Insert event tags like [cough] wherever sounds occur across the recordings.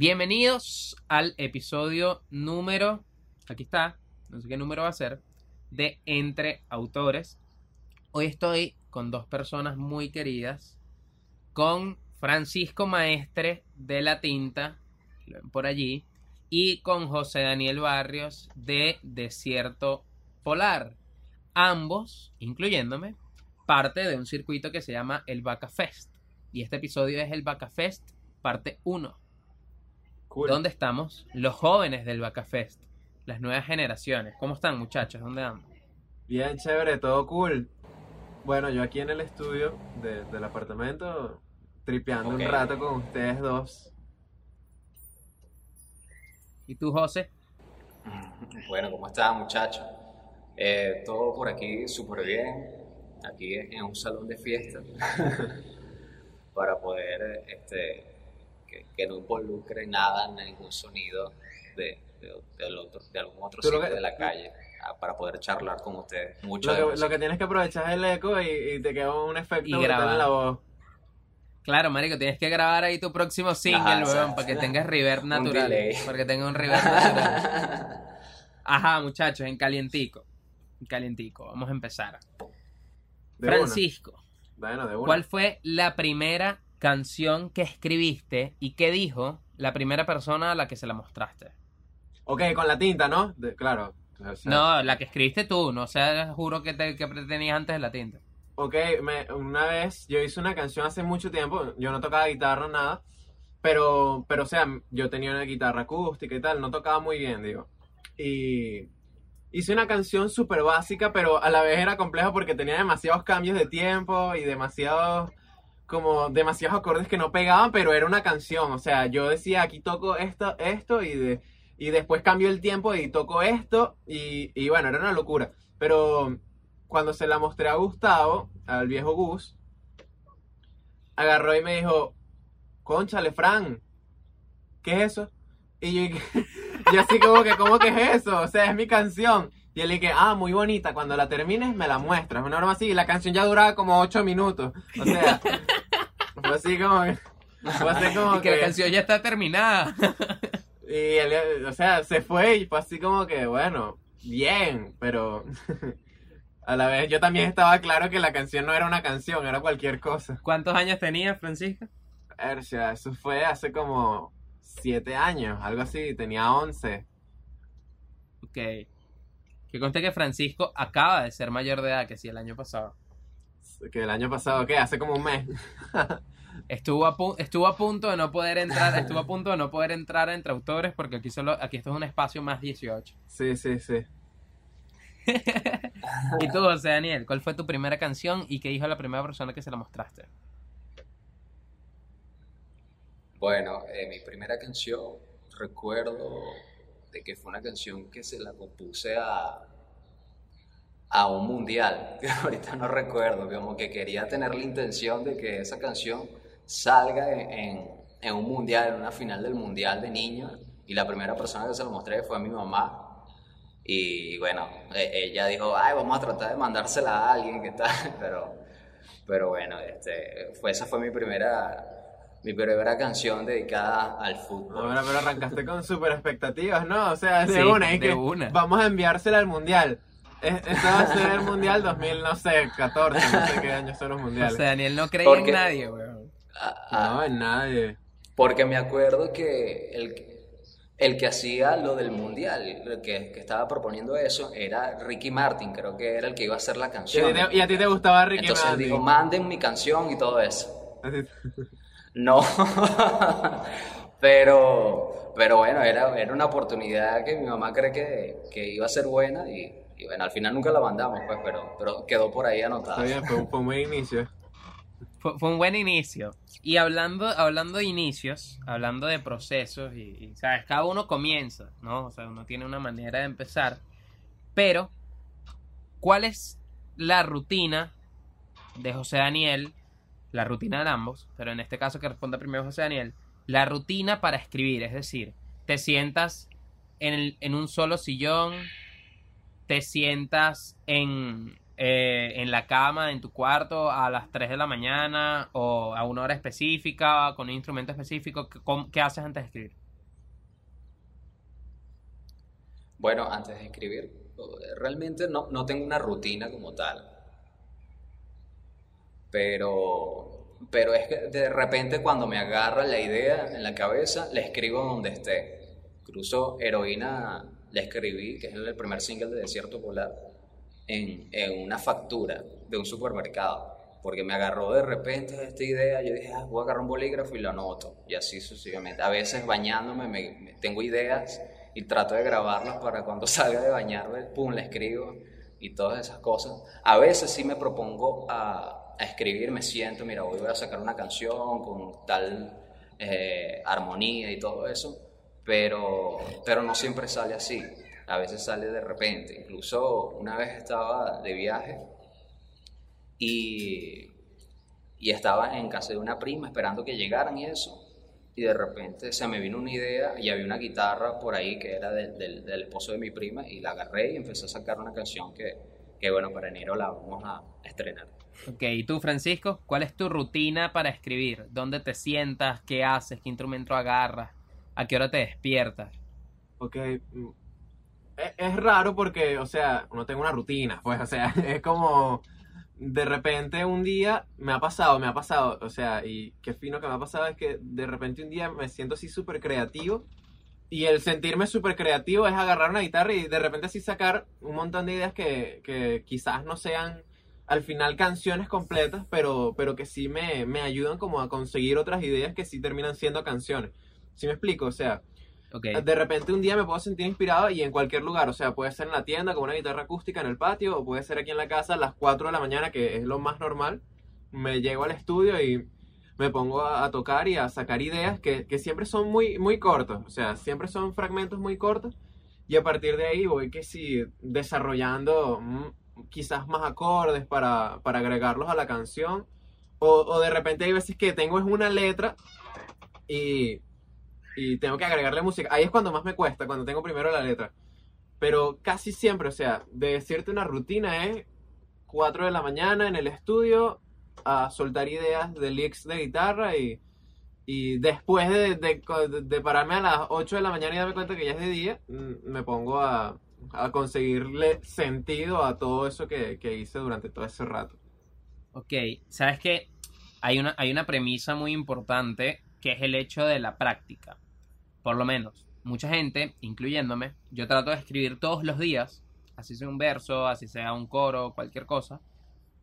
Bienvenidos al episodio número, aquí está, no sé qué número va a ser, de Entre Autores. Hoy estoy con dos personas muy queridas, con Francisco Maestre de La Tinta, por allí, y con José Daniel Barrios de Desierto Polar. Ambos, incluyéndome, parte de un circuito que se llama el Vaca Fest. Y este episodio es el Vaca Fest parte 1. Cool. ¿Dónde estamos? Los jóvenes del Vaca Fest, las nuevas generaciones. ¿Cómo están, muchachos? ¿Dónde andan? Bien, chévere, todo cool. Bueno, yo aquí en el estudio de- del apartamento, tripeando un rato con ustedes dos. ¿Y tú, José? Bueno, ¿cómo están muchachos? Eh, todo por aquí súper bien, aquí en un salón de fiesta, [laughs] para poder este, que, que no involucre nada, ningún sonido de, de, del otro- de algún otro sitio que- de la calle, ah, para poder charlar con ustedes. Mucho Lo que, lo que tienes que aprovechar es el eco y, y te queda un efecto Y grabar. en la voz. Claro, marico, tienes que grabar ahí tu próximo single, Ajá, weón, para que tengas reverb natural. Para que tenga un reverb natural. [laughs] Ajá, muchachos, en calientico. En calientico, vamos a empezar. De Francisco. Bueno, de una. ¿cuál fue la primera canción que escribiste y qué dijo la primera persona a la que se la mostraste? Ok, con la tinta, ¿no? De- claro. O sea, No, la que escribiste tú, no sé, juro que, te, que tenías antes de la tinta. Ok, me- una vez yo hice una canción hace mucho tiempo, yo no tocaba guitarra, nada, pero, pero o sea, yo tenía una guitarra acústica y tal, no tocaba muy bien, digo. Y hice una canción súper básica, pero a la vez era compleja porque tenía demasiados cambios de tiempo y demasiados, como demasiados acordes que no pegaban, pero era una canción, o sea, yo decía, aquí toco esto, esto y, de, y después cambio el tiempo y toco esto y, y bueno, era una locura. Pero cuando se la mostré a Gustavo, al viejo Gus, agarró y me dijo, conchale, Fran, ¿qué es eso? Y yo, [laughs] yo así como que, ¿cómo que es eso? O sea, es mi canción. Y él dije, ah, muy bonita, cuando la termines me la muestras. Una broma así, y la canción ya duraba como ocho minutos. O sea, fue así como que... Fue así como y que la canción ya está terminada. y él, o sea, se fue y fue así como que, bueno, bien, pero [laughs] a la vez yo también estaba claro que la canción no era una canción, era cualquier cosa. ¿Cuántos años tenías, Francisco? O sea, eso fue hace como siete años, algo así, tenía once. Ok. Que conste que Francisco acaba de ser mayor de edad que sí el año pasado. Que el año pasado, ¿qué? Hace como un mes. [laughs] Estuvo a, pu- estuvo a punto de no poder entrar, estuvo a punto de no poder entrar entre autores porque aquí solo, aquí esto es un espacio más 18. Sí, sí, sí. [laughs] Y tú, José Daniel, ¿cuál fue tu primera canción y qué dijo la primera persona que se la mostraste? Bueno, eh, mi primera canción, recuerdo de que fue una canción que se la compuse a, a un mundial, [laughs] que ahorita no recuerdo, como que quería tener la intención de que esa canción salga en, en- un mundial, en una final del mundial de niños, y la primera persona que se lo mostré fue a mi mamá. Y bueno, e- ella dijo, ay, vamos a tratar de mandársela a alguien, ¿qué tal? [laughs] Pero, pero bueno, este, fue, esa fue mi primera, mi primera canción dedicada al fútbol. Ahora, pero arrancaste con super expectativas, ¿no? O sea, de Sí, una, y de que una. vamos a enviársela al mundial. Es- Esto va a ser el mundial 2000, no sé, 14, no sé qué años son los mundiales. José Daniel no creía Porque- en nadie, weón. Ah, ah, No, en nadie. Porque me acuerdo que el, el que hacía lo del mundial, el que, que estaba proponiendo eso, era Ricky Martin, creo que era el que iba a hacer la Y a canción. ti te, y a ti te gustaba Ricky Entonces Martin. dijo, manden mi canción y todo eso. No, [laughs] pero, pero bueno, era, era una oportunidad que mi mamá cree que, que iba a ser buena y, y bueno, al final nunca la mandamos, pues, pero, pero quedó por ahí Está anotada. bien, fue, un- fue un buen inicio. Fue, fue un buen inicio. Y hablando, hablando de inicios, hablando de procesos, y, y, sabes, cada uno comienza, ¿no? O sea, uno tiene una manera de empezar. Pero, ¿cuál es la rutina de José Daniel? La rutina de ambos, pero en este caso que responda primero José Daniel. La rutina para escribir, es decir, te sientas en, en un solo sillón, te sientas en, eh, en la cama, en tu cuarto, a las 3 de la mañana o a una hora específica, con un instrumento específico? ¿Qué, qué haces antes de escribir? Bueno, antes de escribir, realmente no, no tengo una rutina como tal. Pero, pero es que de repente cuando me agarra la idea en la cabeza, la escribo donde esté. Incluso Heroína la escribí, que es el primer single de Desierto Polar, en, en una factura de un supermercado. Porque me agarró de repente esta idea, yo dije, ah, voy a agarrar un bolígrafo y lo anoto. Y así sucesivamente. A veces bañándome me- me- tengo ideas y trato de grabarlas para cuando [laughs] salga de bañarme, pum, la escribo y todas esas cosas. A veces sí me propongo a, a escribir, me siento, mira, hoy voy a sacar una canción con tal eh, armonía y todo eso, pero, pero no siempre sale así. A veces sale de repente. Incluso una vez estaba de viaje y, y estaba en casa de una prima esperando que llegaran y eso. Y de repente se me vino una idea y había una guitarra por ahí que era del- del- del esposo de mi prima y la agarré y empecé a sacar una canción que, que bueno, para enero la vamos a estrenar. Ok, ¿y tú, Francisco? ¿Cuál es tu rutina para escribir? ¿Dónde te sientas? ¿Qué haces? ¿Qué instrumento agarras? ¿A qué hora te despiertas? Ok. mm, Es, es raro porque, o sea, no tengo una rutina, pues, o sea, [laughs] es como de repente un día me ha pasado, me ha pasado, o sea, y qué fino que me ha pasado es que de repente un día me siento así súper creativo y el sentirme súper creativo es agarrar una guitarra y de repente así sacar un montón de ideas que, que quizás no sean al final canciones completas, pero, pero que sí me, me ayudan como a conseguir otras ideas que sí terminan siendo canciones. ¿Sí me explico? O sea, Ok, de repente un día me puedo sentir inspirado y en cualquier lugar, o sea, puede ser en la tienda con una guitarra acústica en el patio o puede ser aquí en la casa a las 4 de la mañana, que es lo más normal. Me llego al estudio y me pongo a, a tocar y a sacar ideas que, que siempre son muy, muy cortos, o sea, siempre son fragmentos muy cortos y a partir de ahí voy que sí desarrollando mm, quizás más acordes para, para agregarlos a la canción o, de repente hay veces que tengo es una letra y y tengo que agregarle música. Ahí es cuando más me cuesta, cuando tengo primero la letra. Pero casi siempre, o sea, de decirte una rutina es 4 de la mañana en el estudio a soltar ideas de licks de guitarra y, y después de, de- de pararme a las 8 de la mañana y darme cuenta que ya es de día, mm, me pongo a, a conseguirle sentido a todo eso que, que hice durante todo ese rato. ok. ¿Sabes qué? Hay una, hay una premisa muy importante que es el hecho de la práctica. Por lo menos, mucha gente, incluyéndome, yo trato de escribir todos los días, así sea un verso, así sea un coro, cualquier cosa,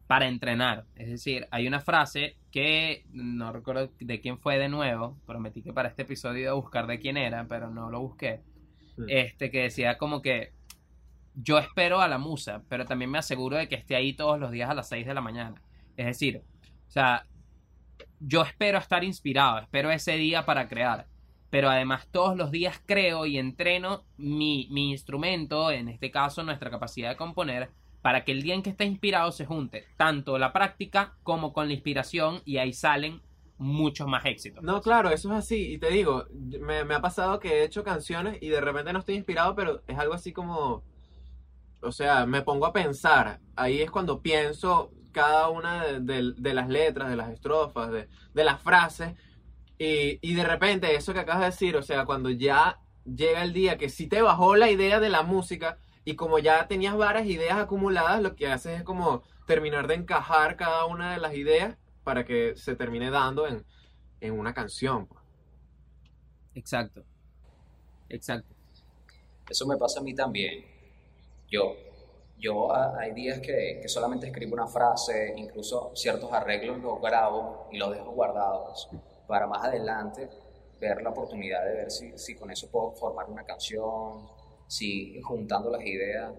para entrenar. Es decir, hay una frase que no recuerdo de quién fue de nuevo, prometí que para este episodio iba a buscar de quién era, pero no lo busqué. Mm. Este que decía como que yo espero a la musa, pero también me aseguro de que esté ahí todos los días a las 6 de la mañana. Es decir, o sea, yo espero estar inspirado, espero ese día para crear, pero además todos los días creo y entreno mi, mi instrumento, en este caso nuestra capacidad de componer, para que el día en que esté inspirado se junte tanto la práctica como con la inspiración y ahí salen muchos más éxitos. No, claro, eso es así. Y te digo, me, me ha pasado que he hecho canciones y de repente no estoy inspirado, pero es algo así como, o sea, me pongo a pensar. Ahí es cuando pienso cada una de, de- de las letras, de las estrofas, de, de las frases. Y, y de repente eso que acabas de decir, o sea, cuando ya llega el día que sí te bajó la idea de la música y como ya tenías varias ideas acumuladas, lo que haces es como terminar de encajar cada una de las ideas para que se termine dando en, en una canción. pues. Exacto. Exacto. Eso me pasa a mí también. Yo, yo ah, hay días que, que solamente escribo una frase, incluso ciertos arreglos los grabo y los dejo guardados para más adelante ver la oportunidad de ver si, si con eso puedo formar una canción, si juntando las ideas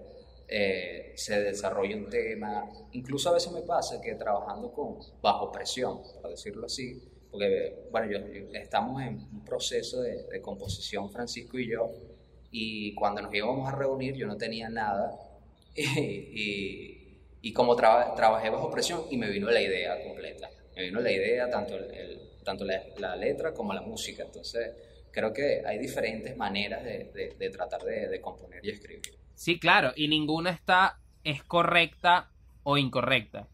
eh, se desarrolla un tema. Incluso a veces me pasa que trabajando con bajo presión, por decirlo así, porque bueno, yo, estamos en un proceso de, composición, Francisco y yo, y cuando nos íbamos a reunir yo no tenía nada [laughs] y, como traba- trabajé bajo presión y me vino la idea completa, me vino la idea, tanto, tanto la, la letra como la música, entonces creo que hay diferentes maneras de, de- de tratar de, de componer y escribir. Sí, claro, y ninguna está es correcta o incorrecta.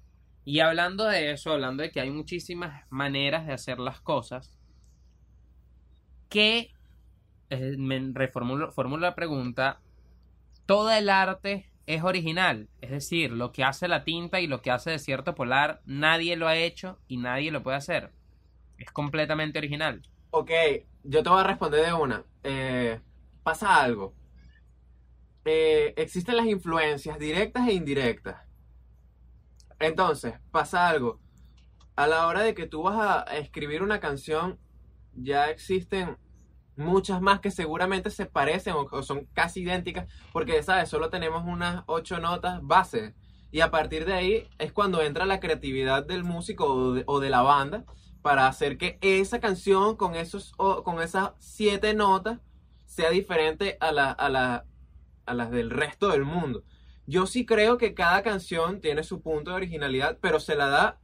Y hablando de eso, hablando de que hay muchísimas maneras de hacer las cosas, ¿qué, eh, me reformulo formulo la pregunta, todo el arte es original? Es decir, lo que hace la tinta y lo que hace Desierto Polar, nadie lo ha hecho y nadie lo puede hacer. Es completamente original. Ok, yo te voy a responder de una. Eh, pasa algo. Eh, existen las influencias directas e indirectas. Entonces, pasa algo. A la hora de que tú vas a escribir una canción, ya existen muchas más que seguramente se parecen o, son casi idénticas, porque, ¿sabes? Solo tenemos unas ocho notas base. Y a partir de ahí es cuando entra la creatividad del músico o de la banda para hacer que esa canción con, esos, con esas siete notas sea diferente a, a, a las del resto del mundo. Yo sí creo que cada canción tiene su punto de originalidad, pero se la da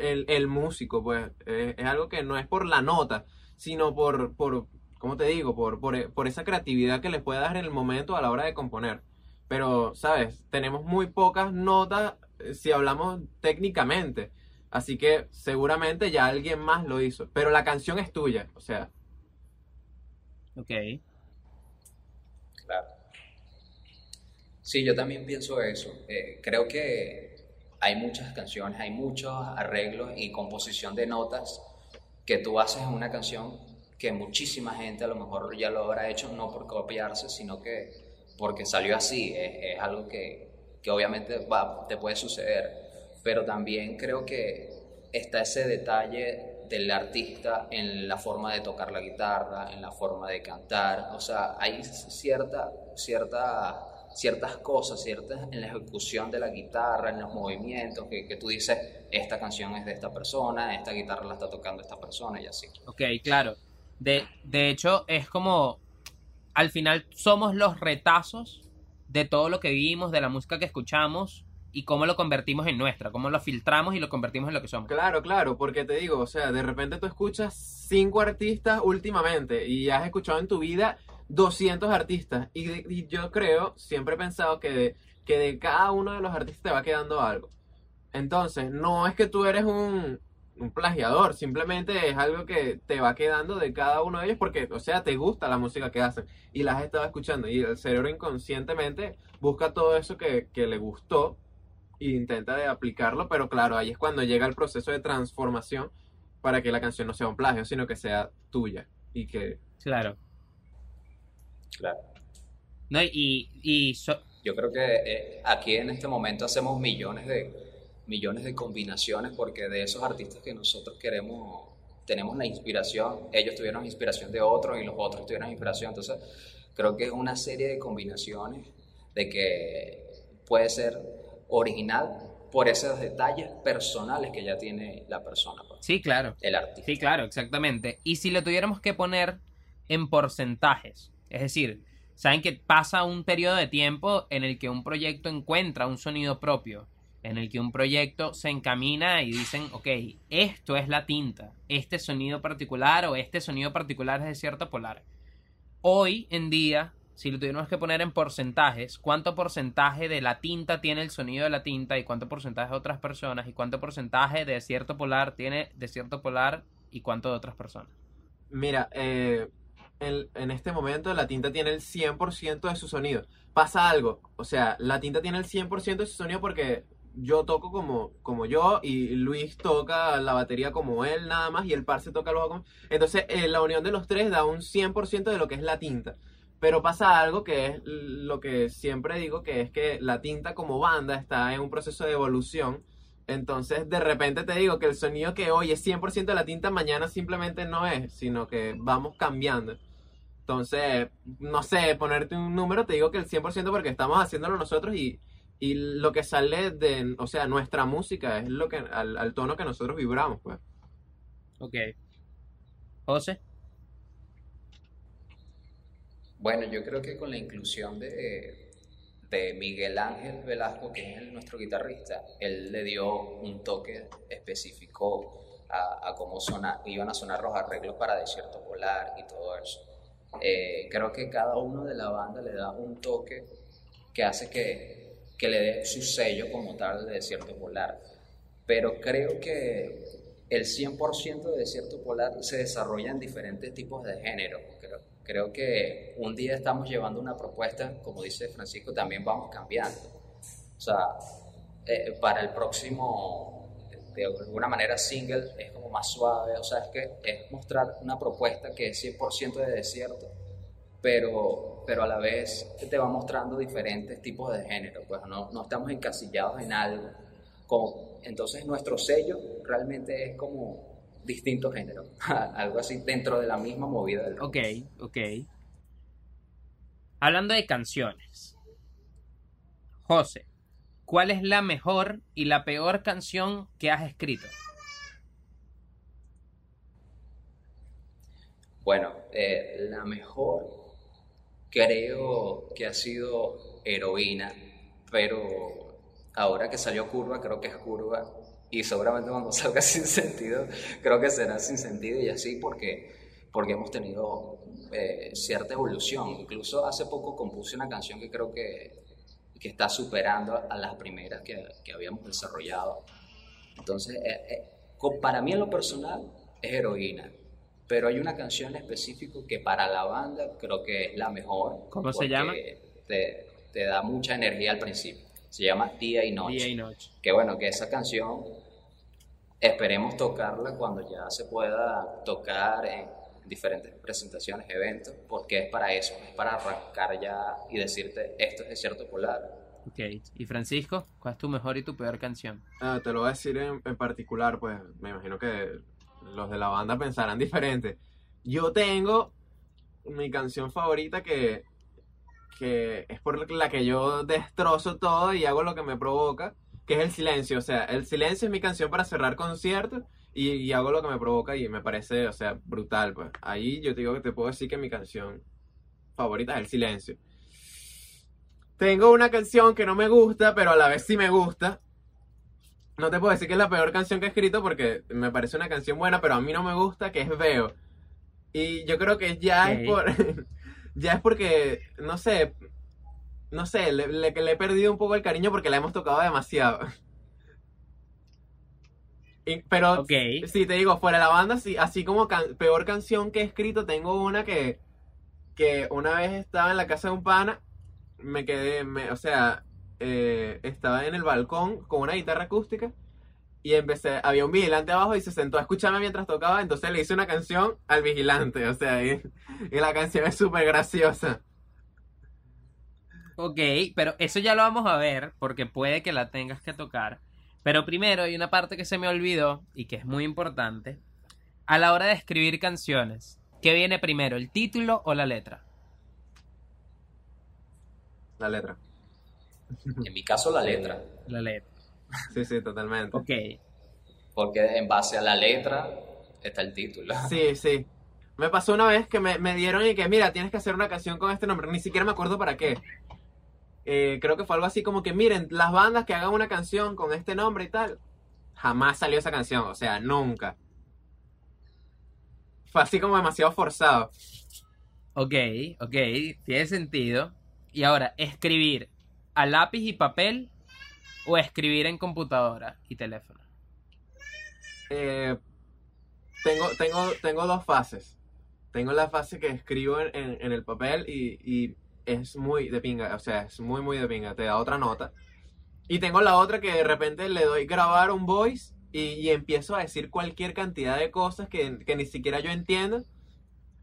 el, el músico, pues. Es algo que no es por la nota, sino por, por ¿cómo te digo? Por, por, por esa creatividad que le puede dar en el momento a la hora de componer. Pero, ¿sabes? Tenemos muy pocas notas eh, si hablamos técnicamente. Así que seguramente ya alguien más lo hizo. Pero la canción es tuya, o sea. Ok. Claro. Sí, yo también pienso eso. Eh, creo que hay muchas canciones, hay muchos arreglos y composición de notas que tú haces en una canción que muchísima gente a lo mejor ya lo habrá hecho, no por copiarse, sino que porque salió así. Es, es algo que, que obviamente va, te puede suceder. Pero también creo que está ese detalle del artista en la forma de tocar la guitarra, en la forma de cantar. O sea, hay cierta, cierta, ciertas cosas, ciertas en la ejecución de la guitarra, en los movimientos, que, tú dices, esta canción es de esta persona, esta guitarra la está tocando esta persona y así. Ok, claro. De, de hecho, es como. Al final somos los retazos de todo lo que vivimos, de la música que escuchamos y cómo lo convertimos en nuestra, cómo lo filtramos y lo convertimos en lo que somos. Claro, claro, porque te digo, o sea, de repente tú escuchas cinco artistas últimamente y has escuchado en tu vida 200 artistas. Y, yo creo, siempre he pensado que de, que de cada uno de los artistas te va quedando algo. Entonces, no es que tú eres un, un plagiador, simplemente es algo que te va quedando de cada uno de ellos porque, o sea, te gusta la música que hacen y la has estado escuchando. Y el cerebro inconscientemente busca todo eso que, que le gustó e intenta de aplicarlo, pero claro, ahí es cuando llega el proceso de transformación para que la canción no sea un plagio, sino que sea tuya y que Claro. Claro. No, y, y so- Yo creo que eh, aquí en este momento hacemos millones de, millones de combinaciones porque de esos artistas que nosotros queremos, tenemos la inspiración, ellos tuvieron inspiración de otros y los otros tuvieron inspiración. Entonces, creo que es una serie de combinaciones de que puede ser original por esos detalles personales que ya tiene la persona, pues, sí, claro. el artista. Sí, claro, exactamente. Y si lo tuviéramos que poner en porcentajes, es decir, saben que pasa un periodo de tiempo en el que un proyecto encuentra un sonido propio, en el que un proyecto se encamina y dicen, ok, esto es la tinta, este sonido particular o este sonido particular es de cierto polar. Hoy en día, si lo tuviéramos que poner en porcentajes, ¿cuánto porcentaje de la tinta tiene el sonido de la tinta y cuánto porcentaje de otras personas y cuánto porcentaje de cierto polar tiene de cierto polar y cuánto de otras personas? Mira, eh, en, este momento la tinta tiene el 100% de su sonido. Pasa algo, o sea, la tinta tiene el 100% de su sonido porque yo toco como, como yo y Luis toca la batería como él nada más y el parce toca el bajo como... Entonces, eh, la unión de los tres da un 100% de lo que es la tinta. Pero pasa algo que es lo que siempre digo, que es que la tinta como banda está en un proceso de evolución. Entonces, de repente te digo que el sonido que hoy es 100% de la tinta, mañana simplemente no es, sino que vamos cambiando. Entonces, no sé, ponerte un número, te digo que el 100% porque estamos haciéndolo nosotros y, y lo que sale de, o sea, nuestra música es lo que, al, tono que nosotros vibramos, pues. Ok. José. Bueno, yo creo que con la inclusión de, de Miguel Ángel Velasco, que es nuestro guitarrista, él le dio un toque específico a, a cómo sona- iban a sonar los arreglos para Desierto Polar y todo eso. Eh, creo que cada uno de la banda le da un toque que hace que, que le dé su sello como tal de desierto polar. Pero creo que el 100% de desierto polar se desarrolla en diferentes tipos de género. Creo, que un día estamos llevando una propuesta, como dice Francisco, también vamos cambiando. O sea, eh, para el próximo, de alguna manera, single es como más suave. O sea, es que es mostrar una propuesta que es 100% de desierto, pero, pero a la vez te va mostrando diferentes tipos de género. Pues no, no estamos encasillados en algo. Como, entonces, nuestro sello realmente es como distintos géneros, [laughs] algo así dentro de la misma movida del rock. Ok, ok. Hablando de canciones. José, ¿cuál es la mejor y la peor canción que has escrito? Bueno, eh, la mejor creo que ha sido Heroína, pero ahora que salió Curva, creo que es Curva, y seguramente cuando [laughs] salga Sin Sentido, creo que será Sin Sentido y así porque, porque hemos tenido eh, cierta evolución. Incluso hace poco compuse una canción que creo que, que está superando a las primeras que, que habíamos desarrollado. Entonces, eh, eh, para mí en lo personal es Heroína, pero hay una canción en específico que para la banda creo que es la mejor. ¿Cómo se llama? Te, te da mucha energía al principio. Se llama Día y Noche. Día y noche. Que bueno, que esa canción esperemos tocarla cuando ya se pueda tocar en diferentes presentaciones, eventos, porque es para eso, es para arrancar ya y decirte esto es desierto polar. Ok. ¿Y Francisco? ¿Cuál es tu mejor y tu peor canción? Ah, te lo voy a decir en, en particular, pues me imagino que los de la banda pensarán [laughs] diferente. Yo tengo mi canción favorita que, que es por la que yo destrozo todo y hago lo que me provoca, que es el silencio. O sea, el silencio es mi canción para cerrar conciertos y, y hago lo que me provoca y me parece, o sea, brutal. Pues ahí yo te digo que te puedo decir que mi canción favorita es el silencio. Tengo una canción que no me gusta, pero a la vez sí me gusta. No te puedo decir que es la peor canción que he escrito porque me parece una canción buena, pero a mí no me gusta, que es Veo. Y yo creo que ya es Ok. por. [laughs] ya es porque, no sé. No sé, le, le- le he perdido un poco el cariño porque la hemos tocado demasiado. [laughs] Y- pero Ok. Sí, te digo, fuera de la banda, sí, así como can- peor canción que he escrito, tengo una que, que una vez estaba en la casa de un pana, me quedé, me- o sea, eh, estaba en el balcón con una guitarra acústica y empecé, había un vigilante abajo y se sentó a escucharme mientras tocaba, entonces le hice una canción al vigilante, o sea, y, y la canción es súper graciosa. Ok, pero eso ya lo vamos a ver porque puede que la tengas que tocar. Pero primero hay una parte que se me olvidó y que es muy importante. A la hora de escribir canciones, ¿qué viene primero, el título o la letra? La letra. En mi caso la letra, La letra. Sí, sí, totalmente. Ok. porque en base a la letra está el título. Sí, sí. Me pasó una vez que me, me dieron y que, mira, tienes que hacer una canción con este nombre. Ni siquiera me acuerdo para qué. Eh, creo que fue algo así como que, miren, las bandas que hagan una canción con este nombre y tal. Jamás salió esa canción, o sea, nunca. Fue así como demasiado forzado. Ok, ok, tiene sentido. Y ahora, escribir a lápiz y papel o escribir en computadora y teléfono. Eh, tengo, tengo, tengo dos fases. Tengo la fase que escribo en, en- en el papel y, y es muy de pinga, o sea, es muy, muy de pinga, te da otra nota. Y tengo la otra que de repente le doy grabar un voice y, y empiezo a decir cualquier cantidad de cosas que, que ni siquiera yo entiendo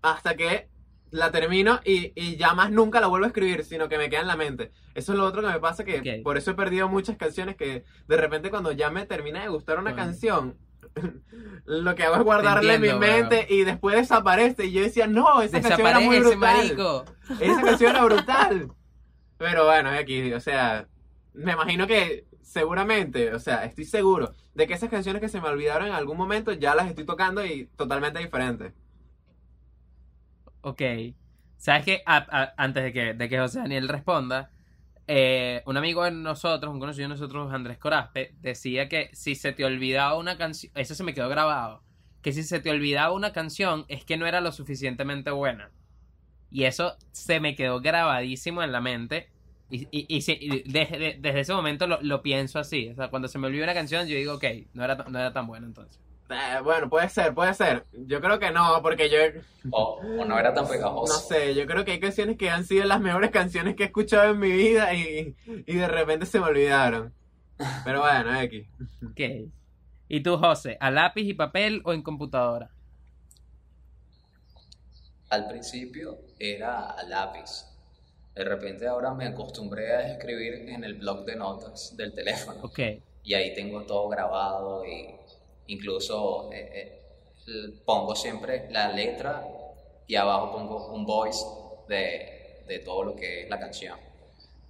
hasta que la termino y, y ya más nunca la vuelvo a escribir, sino que me queda en la mente. Eso es lo otro que me pasa, que por eso he perdido muchas canciones que de repente cuando ya me termina de gustar una canción, [laughs] lo que hago es guardarla en mi mente y después desaparece. Y yo decía, no, esa canción era muy brutal. marico. Esa canción era [laughs] brutal. Pero bueno, aquí, o sea, me imagino que seguramente, o sea, estoy seguro de que esas canciones que se me olvidaron en algún momento ya las estoy tocando y totalmente diferentes. Ok. ¿Sabes qué? Antes de que, de que José Daniel responda, eh, un amigo de nosotros, un conocido de nosotros, Andrés Corazpe, decía que si se te olvidaba una canción, eso se me quedó grabado, que si se te olvidaba una canción es que no era lo suficientemente buena. Y eso se me quedó grabadísimo en la mente Y, y, y desde, de- desde ese momento lo, lo pienso así. O sea, cuando se me olvida una canción, yo digo, ok, no era, no era tan buena entonces. Eh, bueno, puede ser, puede ser. Yo creo que no, porque yo, O, o no era tan no pegajoso. sé, yo creo que hay canciones que han sido las mejores canciones que he escuchado en mi vida y, y de repente se me olvidaron. Pero bueno, X. Ok. ¿Y tú, José, a lápiz y papel o en computadora? Al principio era a lápiz. De repente ahora me acostumbré a escribir en el blog de notas del teléfono. Ok. Y ahí tengo todo grabado y incluso eh, eh, pongo siempre la letra y abajo pongo un voice de, de todo lo que es la canción.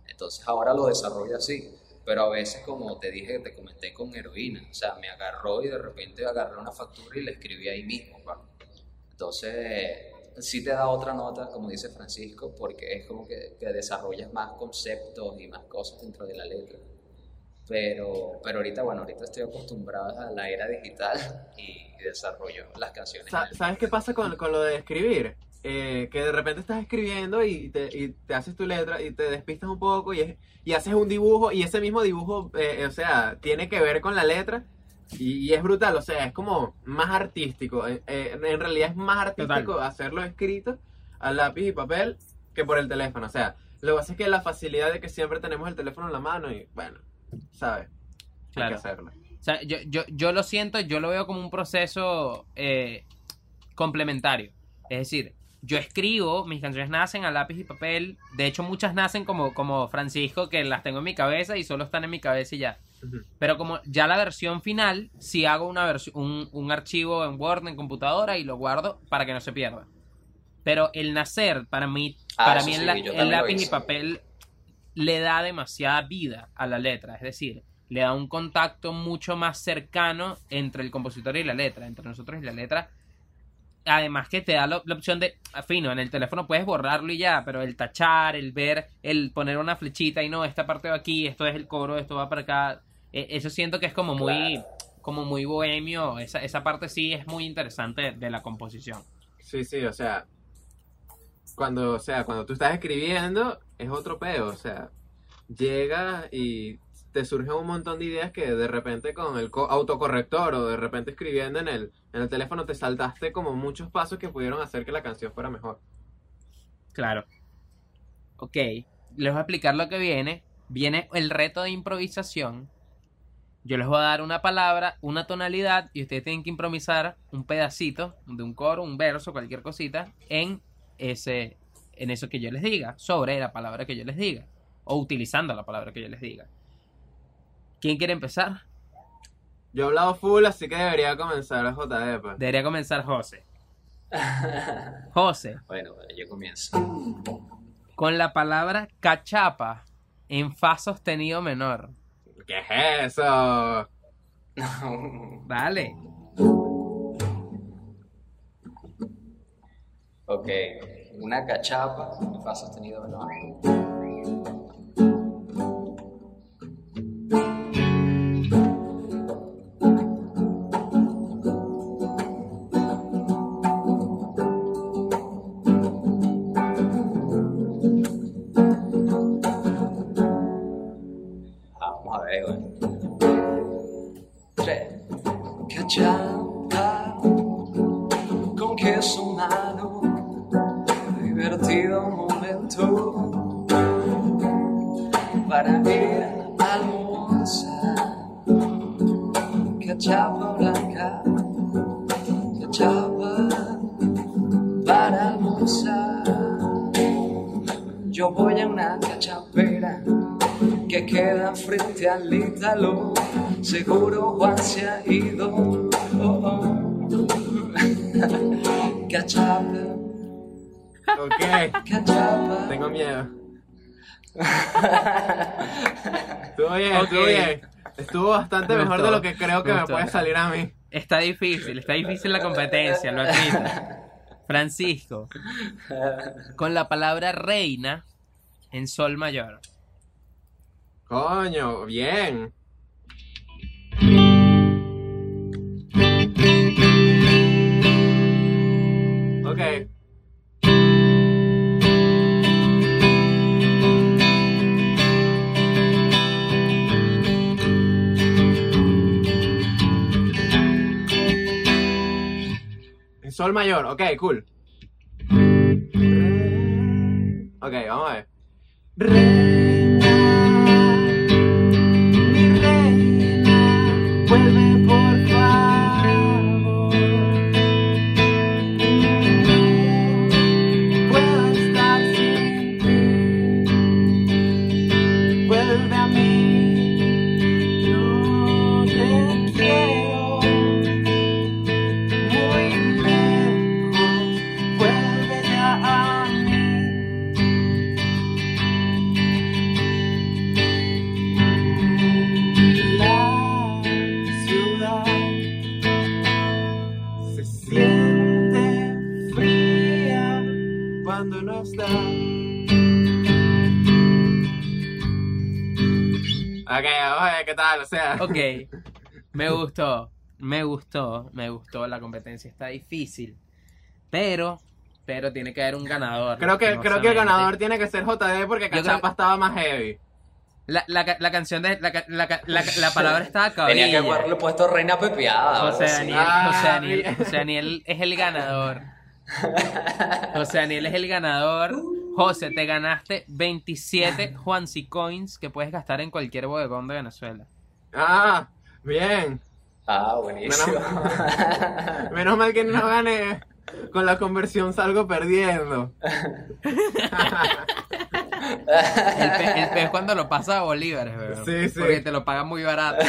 Entonces ahora lo desarrollo así. Pero a veces, como te dije, te comenté con heroína. O sea, me agarró y de repente agarré una factura y la escribí ahí mismo. pa. Entonces, sí te da otra nota, como dice Francisco, porque es como que, que desarrollas más conceptos y más cosas dentro de la letra. Pero, pero ahorita, bueno, ahorita estoy acostumbrado a la era digital y, [laughs] y desarrollo las canciones. Sa- ¿Sabes qué pasa con, con lo de escribir? Eh, que de repente estás escribiendo y te, y te haces tu letra y te despistas un poco y, es- y haces un dibujo y ese mismo dibujo, eh, o sea, tiene que ver con la letra y, y es brutal, o sea, es como más artístico. Eh, eh, en realidad es más artístico hacerlo escrito a lápiz y papel que por el teléfono. O sea, lo que pasa es que la facilidad de que siempre tenemos el teléfono en la mano y bueno, ¿sabes? Hay Claro. que hacerlo. O sea, yo, yo, yo lo siento, yo lo veo como un proceso eh, complementario. Es decir, yo escribo, mis canciones nacen a lápiz y papel. De hecho, muchas nacen como, como Francisco, que las tengo en mi cabeza y solo están en mi cabeza y ya. Ujú. Pero como ya la versión final, si hago una versión, un, un archivo en Word, en computadora y lo guardo para que no se pierda. Pero el nacer, para mí, Ah, para mí sí, el, el lápiz y papel le da demasiada vida a la letra. Es decir, le da un contacto mucho más cercano entre el compositor y la letra, entre nosotros y la letra. Además que te da la, la opción de, fino, en el teléfono puedes borrarlo y ya, pero el tachar, el ver, el poner una flechita y no, esta parte va aquí, esto es el coro, esto va para acá. Eh, eso siento que es como muy, Claro. como muy bohemio. Esa, esa parte sí es muy interesante de la composición. Sí, sí, o sea, cuando, o sea, cuando tú estás escribiendo es otro peo, o sea, llega y te surgen un montón de ideas que de repente con el co- autocorrector o de repente escribiendo en el, en el teléfono te saltaste como muchos pasos que pudieron hacer que la canción fuera mejor. Claro. Ok, les voy a explicar lo que viene. Viene el reto de improvisación. Yo les voy a dar una palabra, una tonalidad y ustedes tienen que improvisar un pedacito de un coro, un verso, cualquier cosita en ese en eso que yo les diga, sobre la palabra que yo les diga o utilizando la palabra que yo les diga. ¿Quién quiere empezar? Yo he hablado full, así que debería comenzar JD, pues. Debería comenzar José. José, [laughs] Bueno, bueno, yo comienzo. con la palabra cachapa en fa sostenido menor. ¿Qué es eso? [laughs] Vale. ok, una cachapa, fa sostenido. Frente al Ítalo. Seguro Juan se ha ido. Oh, oh. [laughs] Cachapa, Ok, cachapa. tengo miedo. [laughs] Estuvo bien, estuvo Ok. bien. Estuvo bastante Me mejor gustó, de lo que creo que me puede salir a mí. Está difícil, está difícil la competencia, lo admito. Francisco, con la palabra reina en sol mayor. Coño, bien. Ok. En sol mayor, ok, cool. Ok, vamos a ver. Me gustó, me gustó, me gustó. La competencia está difícil, pero, pero tiene que haber un ganador. Creo que, creo que el ganador tiene que ser JD porque creo- Cachapa estaba más heavy. La, la, la canción de. La, la, ca- la, la palabra estaba [laughs] Tenía que cabilla. haberle puesto reina pepeada. José. Daniel, Ah, José Daniel, bien. José Daniel es el ganador. José Daniel es el ganador. José, te ganaste 27 Juansi Coins que puedes gastar en cualquier bodegón de Venezuela. Ah, bien. Ah, buenísimo. Menos mal [laughs] que no gané. Con la conversión salgo perdiendo. El pe, el pe es cuando lo pasa a bolívares, weón. Sí, sí. Porque te lo pagan muy barato.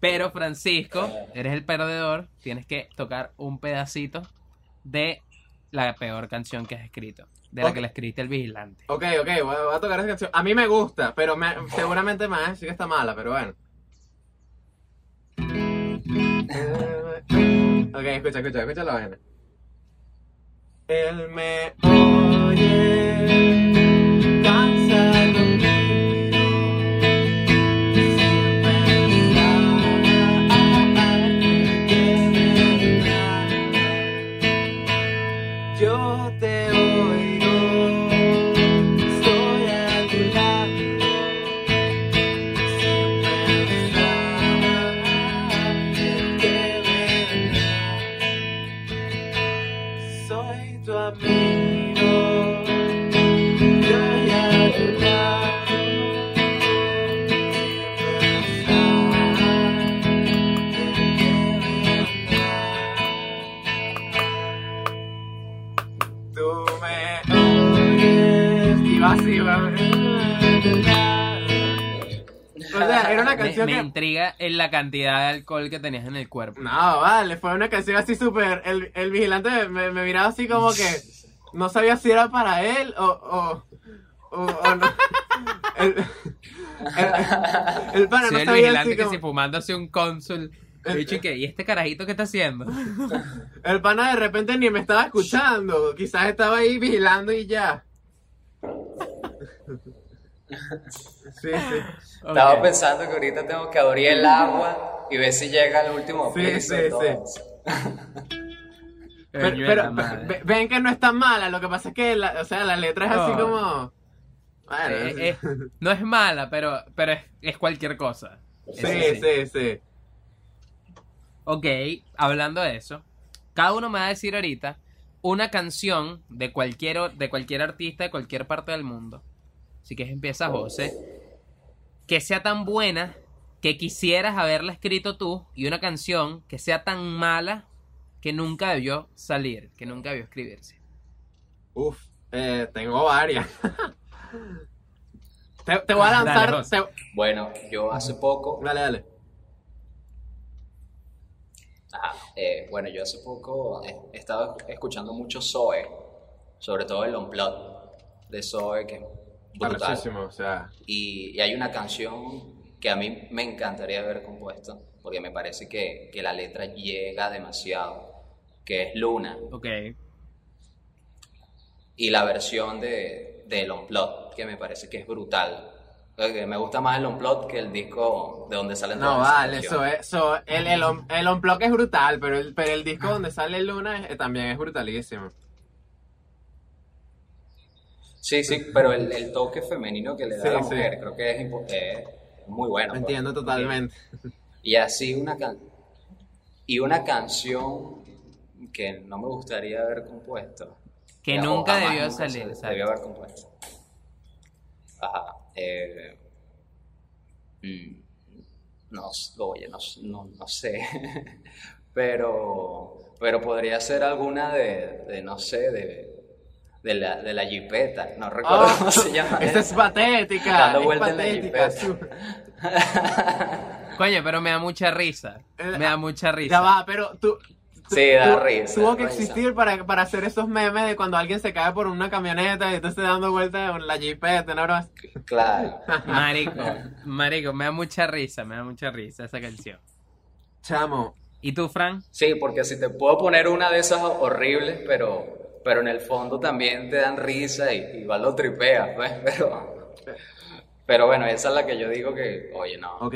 Pero Francisco, eres el perdedor, tienes que tocar un pedacito de la peor canción que has escrito, de la que le escribiste el vigilante. Ok, ok, voy a, voy a tocar esa canción. A mí me gusta, pero me- seguramente a decir que está mala, pero bueno. Ok, escucha, escucha, escucha la vaina. Él me oye, la cantidad de alcohol que tenías en el cuerpo. No, vale, fue una canción así súper. El, el vigilante me, me miraba así como que no sabía si era para él o. o, o, o no. [laughs] El, el, el pana Sí, no el sabía vigilante así que como. fumándose un cónsul. He dicho, ¿y qué? ¿Y este carajito qué está haciendo? [laughs] El pana de repente ni me estaba escuchando. Quizás estaba ahí vigilando y ya. Sí, sí. Estaba pensando que ahorita tengo que abrir el agua y ver si llega el último Sí, piso. sí, todo sí. eso. Pero, ven que no es tan mala, lo que pasa es que la, o sea, la letra es así No. como. Bueno, Eh, eh, no es mala, pero, pero es, es cualquier cosa. sí, Eso sí, sí. Ok, hablando de eso, cada uno me va a decir ahorita una canción de cualquier, de cualquier artista de cualquier parte del mundo. Así que empieza José. Que sea tan buena que quisieras haberla escrito tú y una canción que sea tan mala que nunca debió salir, que nunca debió escribirse. Uf, eh, tengo varias. [laughs] te, te voy a lanzar. Te- Bueno, yo hace poco, Dale, dale. ajá, eh, bueno, yo hace poco he, he estado escuchando mucho Zoe, sobre todo el Unplugged de Zoe, que brutal. O sea. Y, y hay una canción que a mí me encantaría haber compuesto, porque me parece que, que la letra llega demasiado, que es Luna. Ok. Y la versión de, del Unplugged, que me parece que es brutal. Me gusta más el Unplugged que el disco de donde salen No, vale, eso es. Eso, el, el, el unplug es brutal, pero el, pero el disco donde sale Luna es- también es brutalísimo. Sí, sí, pero el, el toque femenino que le da Sí, a la sí. mujer creo que es, es muy bueno. pues. Entiendo totalmente. Y así una can y una canción que no me gustaría haber compuesto. Que Ya, nunca jamás, debió nunca salir. Debió haber compuesto. Ajá. eh, mm, no, oye, no, no sé. [laughs] pero, pero podría ser alguna de, de no sé, de, de la, de la jipeta. No recuerdo Ah, cómo [laughs] se llama. Esta es patética. Dando es vuelta en la patética. jipeta. [laughs] Coño, pero me da mucha risa. Eh, Me da mucha risa. Ya va, pero tú. Sí, da risa, Tuvo que risa. existir para, para hacer esos memes de cuando alguien se cae por una camioneta y entonces dando vueltas en la jipeta, ¿no? Claro. [laughs] Marico, marico, me da mucha risa, me da mucha risa esa canción. Chamo, ¿Y tú, Fran? Sí, porque si te puedo poner una de esas horribles, pero, pero en el fondo también te dan risa y igual lo tripeas, pues, [laughs] pero, pero bueno, esa es la que yo digo que, oye, no. ok.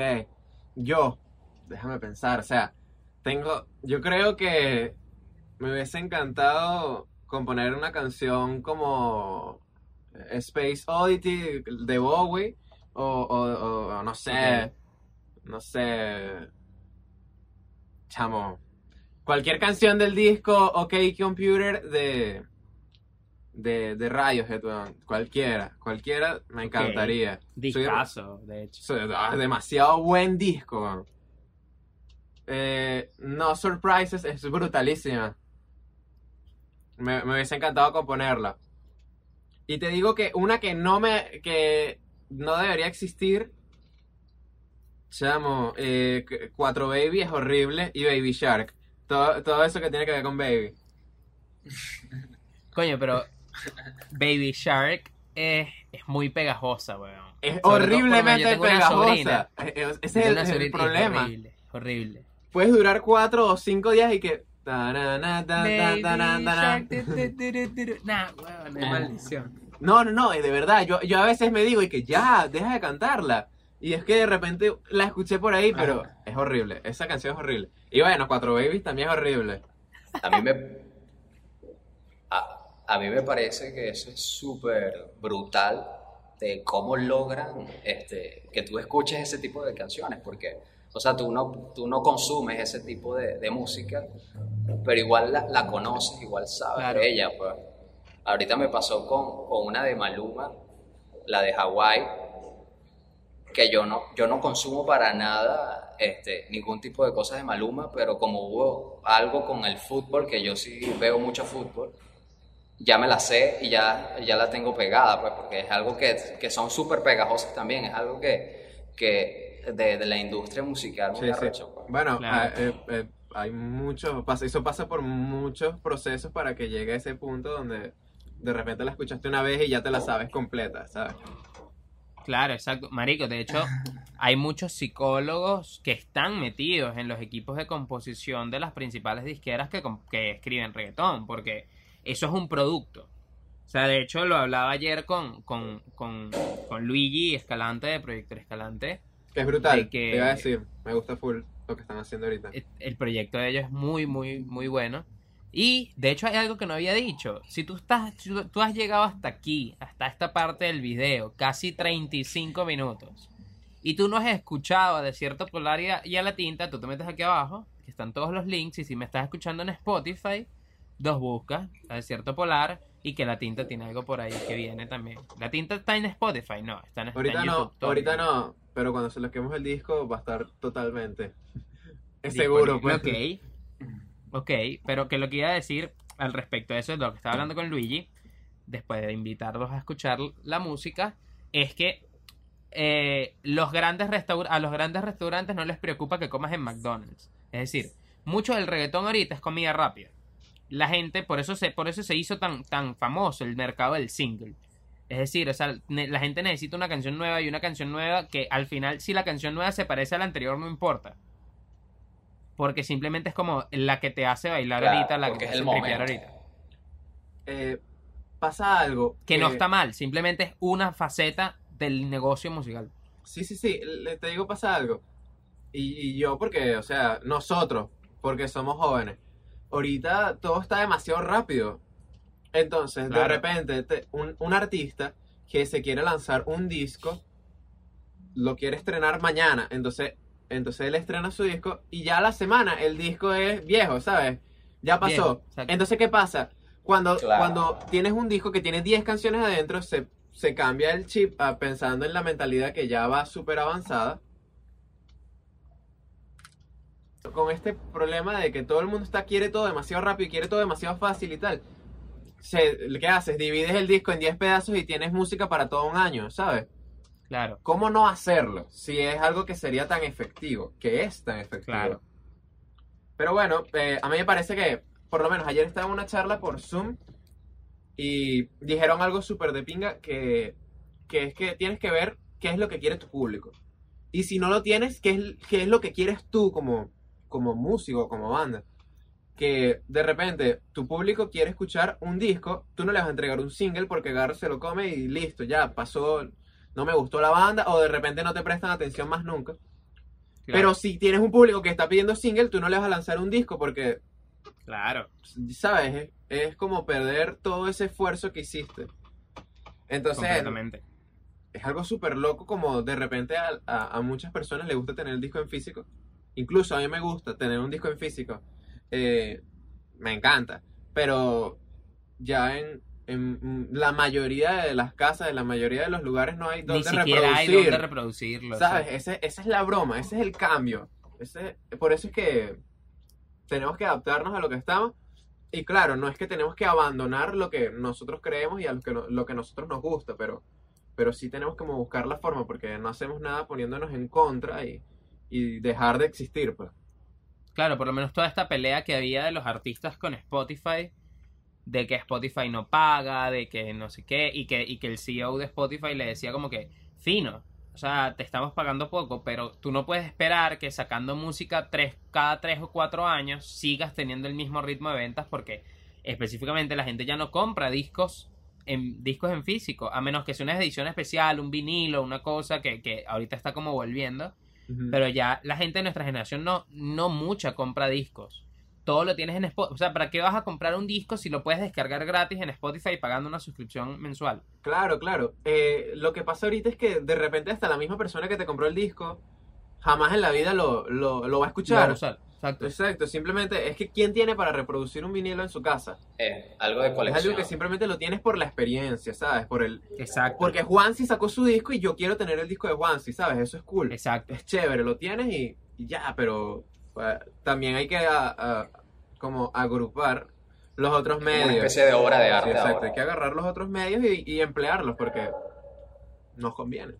Yo, déjame pensar, o sea, tengo. Yo creo que me hubiese encantado componer una canción como Space Oddity de Bowie o, o- o no sé, no sé, chamo, cualquier canción del disco OK Computer de de, de Radiohead, weón, cualquiera, cualquiera me encantaría. Soy- Discaso, de hecho. soy- ah, demasiado buen disco, weón. Eh, no Surprises es brutalísima. Me, me hubiese encantado componerla. Y te digo que una que no me. que no debería existir. Chamo, eh, c- Cuatro Baby es horrible y Baby Shark. Todo, todo eso que tiene que ver con Baby. [laughs] Coño, pero Baby Shark es, es muy pegajosa, weón. Es Sobre todo, horriblemente tengo una pegajosa. sobrina. Ese es el, una el y es problema. Horrible, horrible. Puedes durar cuatro o cinco días y que. es. No, no, no, de verdad, yo, yo a veces me digo y que ya, deja de cantarla. Y es que de repente la escuché por ahí, pero es horrible. Esa canción es horrible. Y bueno, Cuatro Babies también es horrible. A mí me, a, a mí me parece que eso es súper brutal de cómo logran este, que tú escuches ese tipo de canciones, porque, o sea, tú no, tú no consumes ese tipo de, de música, pero igual la, la conoces, igual sabes Claro. de ella, pues. Ahorita me pasó con, con una de Maluma, la de Hawái, que yo no, yo no consumo para nada este, ningún tipo de cosas de Maluma, pero como hubo algo con el fútbol, que yo sí veo mucho fútbol, ya me la sé y ya, ya la tengo pegada, pues, porque es algo que, que son súper pegajosas también, es algo que, que de, de la industria musical Sí, sí. arrecho, pues. Bueno, Claro. ah, eh, eh, hay muchos, eso pasa por muchos procesos para que llegue a ese punto donde de repente la escuchaste una vez y ya te la sabes completa, ¿sabes? Claro, exacto. Marico, de hecho, [laughs] hay muchos psicólogos que están metidos en los equipos de composición de las principales disqueras que, que escriben reggaetón, porque eso es un producto. O sea, de hecho, lo hablaba ayer con, con, con, con Luigi Escalante de Proyecto Escalante. Es brutal, que- te iba a decir, me gusta full lo que están haciendo ahorita. El- El proyecto de ellos es muy, muy, muy bueno. Y de hecho hay algo que no había dicho. Si tú estás, si tú, has llegado hasta aquí, hasta esta parte del video, casi 35 minutos, y tú no has escuchado a Desierto Polar y a, y a La Tinta, tú te metes aquí abajo, que están todos los links, y si me estás escuchando en Spotify, dos buscas a Desierto Polar y que La Tinta tiene algo por ahí que viene también. La Tinta está en Spotify, no, está en, está Ahorita en no, YouTube. todo. ahorita no, pero cuando se lo quemos el disco va a estar totalmente. [laughs] Es seguro, pues. Ok. Ok, pero que lo que iba a decir al respecto de eso, de lo que estaba hablando con Luigi, después de invitarlos a escuchar la música, es que eh, los grandes a los grandes restaurantes no les preocupa que comas en McDonald's. Es decir, mucho del reggaetón ahorita es comida rápida. La gente, por eso se, por eso se hizo tan, tan famoso el mercado del single. Es decir, o sea, la gente necesita una canción nueva y una canción nueva que al final, si la canción nueva se parece a la anterior, no importa. Porque simplemente es como la que te hace bailar Claro, ahorita, la que te hace tripear ahorita. Eh, pasa algo. Que no está mal, simplemente es una faceta del negocio musical. Sí, sí, sí, le- te digo, pasa algo. Y, y yo, porque, o sea, nosotros, porque somos jóvenes, ahorita todo está demasiado rápido. Entonces, de repente, te- un, un artista que se quiere lanzar un disco, lo quiere estrenar mañana. Entonces, entonces él estrena su disco y ya a la semana el disco es viejo, ¿sabes? Ya pasó. Entonces, ¿qué pasa? Cuando, Claro. cuando tienes un disco que tiene 10 canciones adentro, se, se cambia el chip pensando en la mentalidad que ya va súper avanzada. Con este problema de que todo el mundo está, quiere todo demasiado rápido y quiere todo demasiado fácil y tal. Se, ¿Qué haces? Divides el disco en 10 pedazos y tienes música para todo un año, ¿sabes? Claro, ¿Cómo no hacerlo si es algo que sería tan efectivo? Que es tan efectivo. Claro. Pero bueno, eh, a mí me parece que, por lo menos ayer estaba en una charla por Zoom y dijeron algo súper de pinga que, que es que tienes que ver qué es lo que quiere tu público. Y si no lo tienes, qué es, qué es lo que quieres tú como, como músico, como banda. Que de repente tu público quiere escuchar un disco, tú no le vas a entregar un single porque Garro se lo come y listo, ya pasó, no me gustó la banda o de repente no te prestan atención más nunca. claro, Pero si tienes un público que está pidiendo single, tú no le vas a lanzar un disco porque, claro. ¿sabes? Es, es como perder todo ese esfuerzo que hiciste. Entonces, completamente. es algo súper loco como de repente a, a- a muchas personas les gusta tener el disco en físico. Incluso a mí me gusta tener un disco en físico. Eh, me encanta. Pero ya en, en la mayoría de las casas, en la mayoría de los lugares no hay Ni donde siquiera hay reproducir. donde reproducirlo. ¿Sabes? Ese- esa es la broma, ese es el cambio. Ese, por eso es que tenemos que adaptarnos a lo que estamos. Y claro, no es que tenemos que abandonar lo que nosotros creemos y a lo que, no- lo que nosotros nos gusta, pero, pero sí tenemos como buscar la forma, porque no hacemos nada poniéndonos en contra y, y dejar de existir, pues. Claro, por lo menos toda esta pelea que había de los artistas con Spotify, de que Spotify no paga, de que no sé qué, y que, y que el CEO de Spotify le decía como que, fino, o sea, te estamos pagando poco, pero tú no puedes esperar que sacando música tres, cada tres o cuatro años sigas teniendo el mismo ritmo de ventas porque específicamente la gente ya no compra discos en discos en físico, a menos que sea una edición especial, un vinilo, una cosa que, que ahorita está como volviendo. Pero ya la gente de nuestra generación no, no mucha compra discos. Todo lo tienes en Spotify. O sea, ¿para qué vas a comprar un disco si lo puedes descargar gratis en Spotify pagando una suscripción mensual? Claro, claro. Eh, lo que pasa ahorita es que de repente hasta la misma persona que te compró el disco jamás en la vida lo, lo, lo va a Lo escuchar. vas a usar. Exacto. Exacto, simplemente es que ¿quién tiene para reproducir un vinilo en su casa? Eh, algo de Es colección. algo que simplemente lo tienes por la experiencia, ¿sabes? Por el Exacto. porque Juansi sacó su disco y yo quiero tener el disco de Juansi, ¿sabes? Eso es cool. Exacto. Es chévere, lo tienes y, y ya, pero también hay que a- a- como agrupar los otros Una medios. especie de obra de Sí, arte exacto, ahora. hay que agarrar los otros medios y, y emplearlos porque nos conviene.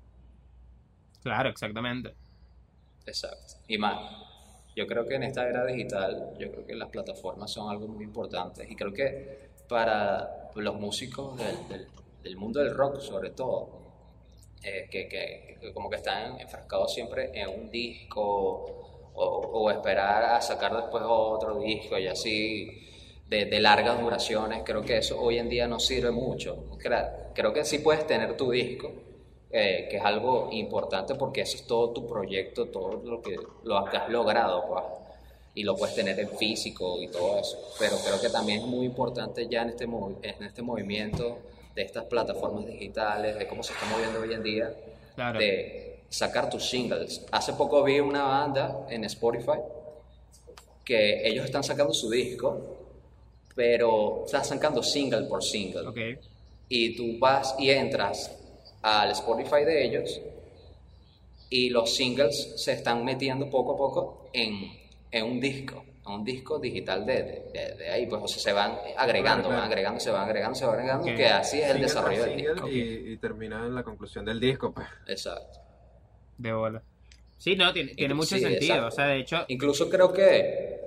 Claro, exactamente. Exacto. Y más, yo creo que en esta era digital, yo creo que las plataformas son algo muy importante. Y creo que para los músicos del, del- del mundo del rock, sobre todo, eh, que, que- que como que están enfrascados siempre en un disco o, o esperar a sacar después otro disco y así de, de largas duraciones, creo que eso hoy en día no sirve mucho. Creo que sí puedes tener tu disco, eh, que es algo importante porque eso es todo tu proyecto, todo lo que, lo que has logrado, pues, y lo puedes tener en físico y todo eso. Pero creo que también es muy importante ya en este, en este movimiento de estas plataformas digitales, de cómo se está moviendo hoy en día, Claro. de sacar tus singles. Hace poco vi una banda en Spotify que ellos están sacando su disco, pero están sacando single por single Ok. y tú vas y entras al Spotify de ellos y los singles se están metiendo poco a poco en, en un disco, en un disco digital de, de, de- de ahí, pues o sea, se van agregando, Claro, claro. van agregando, se van agregando, se van agregando, que así es el desarrollo del disco. Y, y termina en la conclusión del disco, pues. Exacto. De bola. Sí, no, tiene, tiene mucho Sí, sentido. exacto. O sea, de hecho, Incluso creo que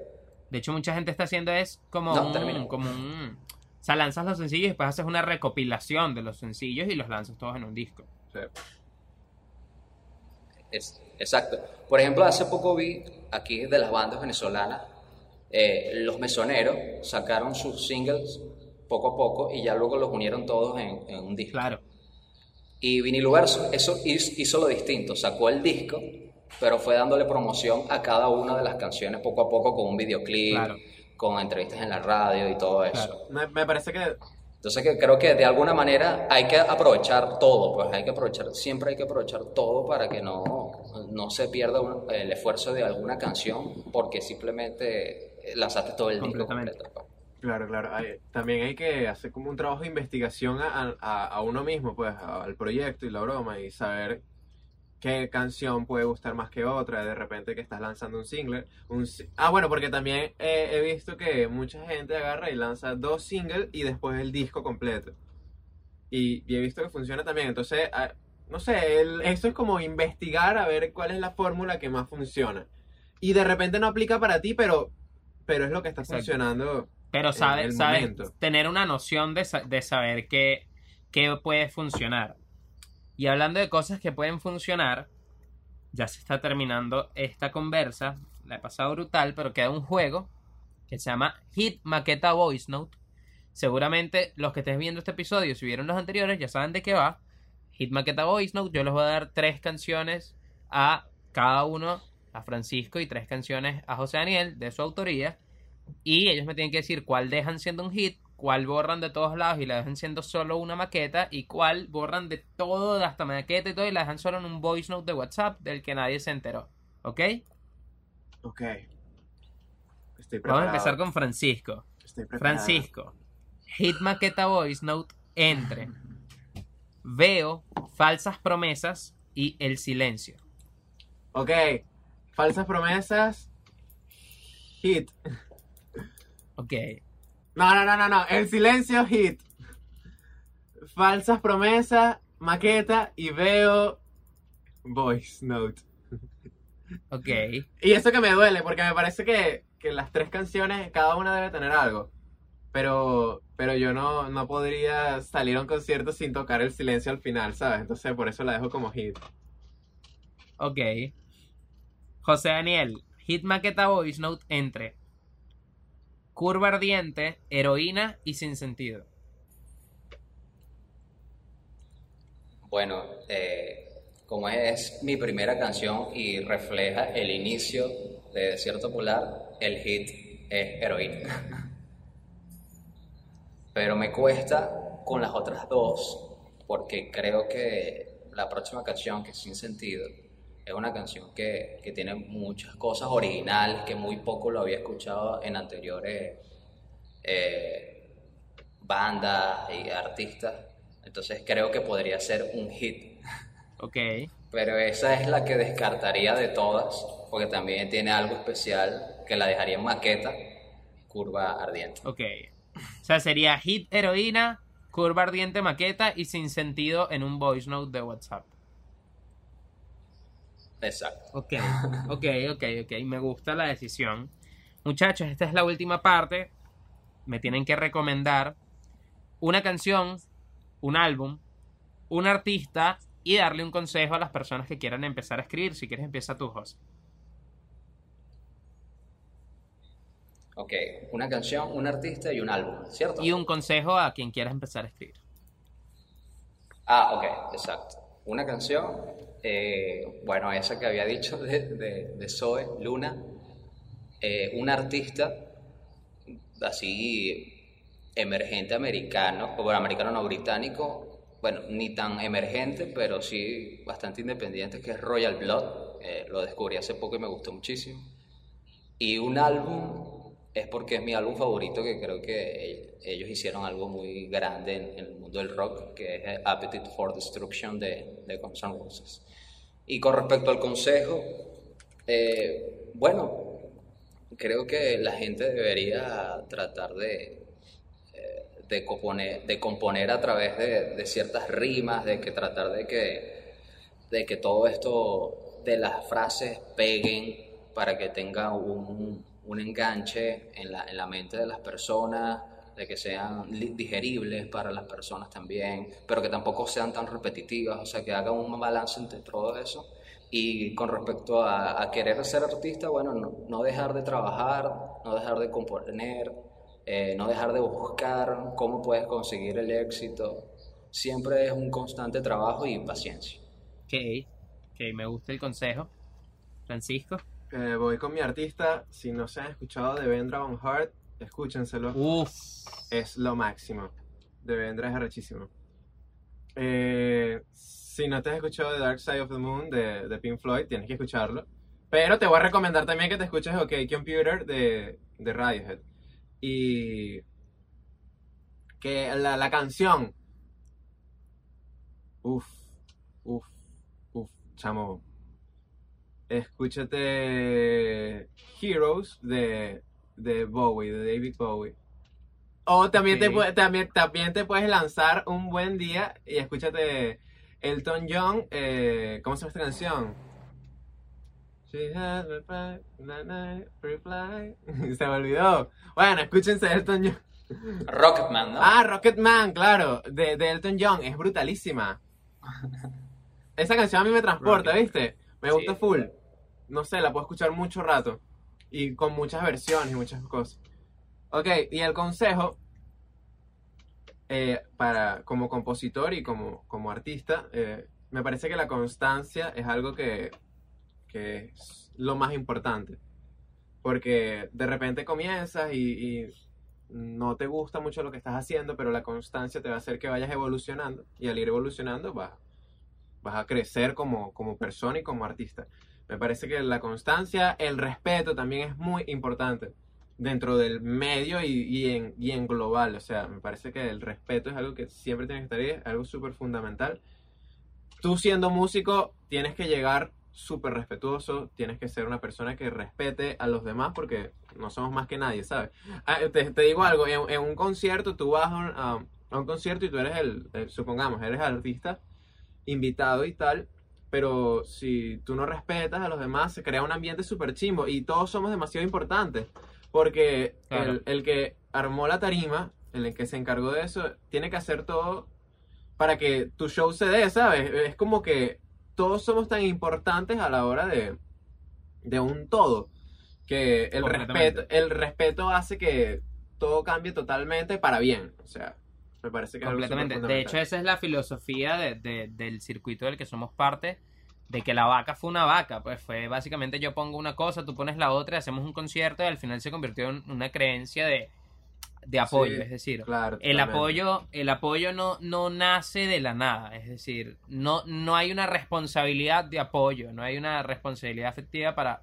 de hecho mucha gente está haciendo es como No, un, como un, o sea, lanzas los sencillos y después haces una recopilación de los sencillos y los lanzas todos en un disco. Es, exacto. Por ejemplo, hace poco vi aquí de las bandas venezolanas, eh, los mesoneros sacaron sus singles poco a poco y ya luego los unieron todos en, en un disco. Claro. Y Vinilo Verso eso hizo, lo distinto, sacó el disco, pero fue dándole promoción a cada una de las canciones poco a poco con un videoclip, Claro. con entrevistas en la radio y todo eso. Claro. me, me parece que Entonces que creo que de alguna manera hay que aprovechar todo, pues hay que aprovechar, siempre hay que aprovechar todo para que no, no se pierda un- el esfuerzo de alguna canción porque simplemente lanzaste todo el disco completo. Claro, claro. Hay- también hay que hacer como un trabajo de investigación a, a- a uno mismo, pues, a- al proyecto y la broma, y saber qué canción puede gustar más que otra. De repente que estás lanzando un single. Un, ah, bueno, porque también eh, he visto que mucha gente agarra y lanza dos singles y después el disco completo. Y, y he visto que funciona también. Entonces, ah, no sé, el- eso es como investigar a ver cuál es la fórmula que más funciona. Y de repente no aplica para ti, pero, pero es lo que está Exacto. funcionando. Pero sabes momento. tener una noción de, de saber qué, qué puede funcionar. Y hablando de cosas que pueden funcionar, ya se está terminando esta conversa. La he pasado brutal, pero queda un juego que se llama Hit Maqueta Voice Note. Seguramente los que estés viendo este episodio, si vieron los anteriores, ya saben de qué va. Hit Maqueta Voice Note, yo les voy a dar tres canciones a cada uno, a Francisco, y tres canciones a José Daniel de su autoría. Y ellos me tienen que decir cuál dejan siendo un hit, cuál borran de todos lados y la dejan siendo solo una maqueta, y cuál borran de todo, de hasta maqueta y todo, y la dejan solo en un voice note de WhatsApp del que nadie se enteró. ¿Ok? Ok. Estoy Vamos a empezar con Francisco. Estoy preparado. Francisco, hit maqueta voice note entre Veo, falsas promesas y el silencio. Ok. Falsas promesas. Hit. Ok. No, no, no, no, no. El silencio, hit. Falsas promesas, maqueta y veo voice note. Ok. Y eso que me duele, porque me parece que, que las tres canciones, cada una debe tener algo. Pero, pero yo no, no podría salir a un concierto sin tocar el silencio al final, ¿sabes? Entonces por eso la dejo como hit. Ok. José Daniel, hit maqueta voice note entre curva ardiente, heroína y sin sentido. Bueno, eh, como es mi primera canción y refleja el inicio de Desierto Polar, el hit es Heroína. [laughs] Pero me cuesta con las otras dos, porque creo que la próxima canción, que es Sin Sentido, es una canción que, que tiene muchas cosas originales, que muy poco lo había escuchado en anteriores eh, bandas y artistas. Entonces creo que podría ser un hit. Ok. Pero esa es la que descartaría de todas, porque también tiene algo especial que la dejaría en maqueta, curva ardiente. Ok. O sea, sería hit heroína, curva ardiente maqueta y sin sentido en un voice note de WhatsApp. Exacto. Ok, ok, ok, ok. Me gusta la decisión. Muchachos, esta es la última parte. Me tienen que recomendar una canción, un álbum, un artista y darle un consejo a las personas que quieran empezar a escribir. Si quieres, empieza tú, José. Ok, una canción, un artista y un álbum, ¿cierto? Y un consejo a quien quiera empezar a escribir. Ah, ok, exacto. Una canción, eh, bueno, esa que había dicho [laughs] de, de, de Zoe, Luna. Eh, un artista así emergente americano, o bueno, americano no británico, bueno, ni tan emergente, pero sí bastante independiente, que es Royal Blood. Eh, lo descubrí hace poco y me gustó muchísimo. Y un álbum es porque es mi álbum favorito, que creo que ellos hicieron algo muy grande en, el mundo del rock, que es Appetite for Destruction de, de Guns N' Roses. Y con respecto al consejo, eh, bueno, creo que la gente debería tratar de, eh, de, componer, de componer a través de, de ciertas rimas, de que tratar de que, de que todo esto de las frases peguen para que tenga un, un enganche en la, en la mente de las personas, de que sean digeribles para las personas también, pero que tampoco sean tan repetitivas, o sea, que hagan un balance entre todo eso. Y con respecto a, a querer ser artista, bueno, no, dejar de trabajar, no dejar de componer, eh, no dejar de buscar cómo puedes conseguir el éxito. Siempre es un constante trabajo y paciencia. Ok, ok, me gusta el consejo. Francisco. Eh, voy con mi artista. Si no se han escuchado de Vendra on Heart, escúchenselo. Uf. Es lo máximo. De Vendra es arrechísimo. Eh, si no te has escuchado The Dark Side of the Moon de, de Pink Floyd, tienes que escucharlo. Pero te voy a recomendar también que te escuches OK Computer de, de Radiohead. Y que la, la canción, uff, uff, uff, chamo, escúchate Heroes de, de Bowie, de David Bowie. O también, te, Ok. pue- también, también te puedes lanzar un buen día y escúchate Elton John, eh, ¿cómo se llama esta canción? She reply. [laughs] Se me olvidó. Bueno, escúchense Elton John. Rocketman, ¿no? Ah, Rocketman, claro, de, de Elton John, es brutalísima. [laughs] Esa canción a mí me transporta. ¿viste? Me gusta Sí. full. No sé, la puedo escuchar mucho rato. Y con muchas versiones y muchas cosas. Ok, y el consejo, eh, para, como compositor y como, como artista, eh, me parece que la constancia es algo que, que es lo más importante. Porque de repente comienzas y, y no te gusta mucho lo que estás haciendo, pero la constancia te va a hacer que vayas evolucionando. Y al ir evolucionando vas, vas a crecer como, como persona y como artista. Me parece que la constancia, el respeto también es muy importante dentro del medio y, y en, y en global. O sea, me parece que el respeto es algo que siempre tiene que estar ahí, es algo súper fundamental. Tú siendo músico tienes que llegar súper respetuoso, tienes que ser una persona que respete a los demás porque no somos más que nadie, ¿sabes? Ah, te, te digo algo, en, en un concierto, tú vas a un, a- un concierto y tú eres el, el- supongamos, eres artista invitado y tal, pero si tú no respetas a los demás, se crea un ambiente súper chimbo y todos somos demasiado importantes, porque Claro. el, el que armó la tarima, el que se encargó de eso, tiene que hacer todo para que tu show se dé, ¿sabes? Es como que todos somos tan importantes a la hora de, de un todo, que el respeto, el respeto hace que todo cambie totalmente para bien, o sea, me parece que es algo Completamente. De fundamental. hecho, esa es la filosofía de- de- del circuito del que somos parte, de que la vaca fue una vaca. Pues fue básicamente yo pongo una cosa, tú pones la otra, hacemos un concierto y al final se convirtió en una creencia de, de apoyo. Sí, es decir, Claro, el apoyo, el apoyo no, no nace de la nada, es decir, no, no hay una responsabilidad de apoyo, no hay una responsabilidad afectiva para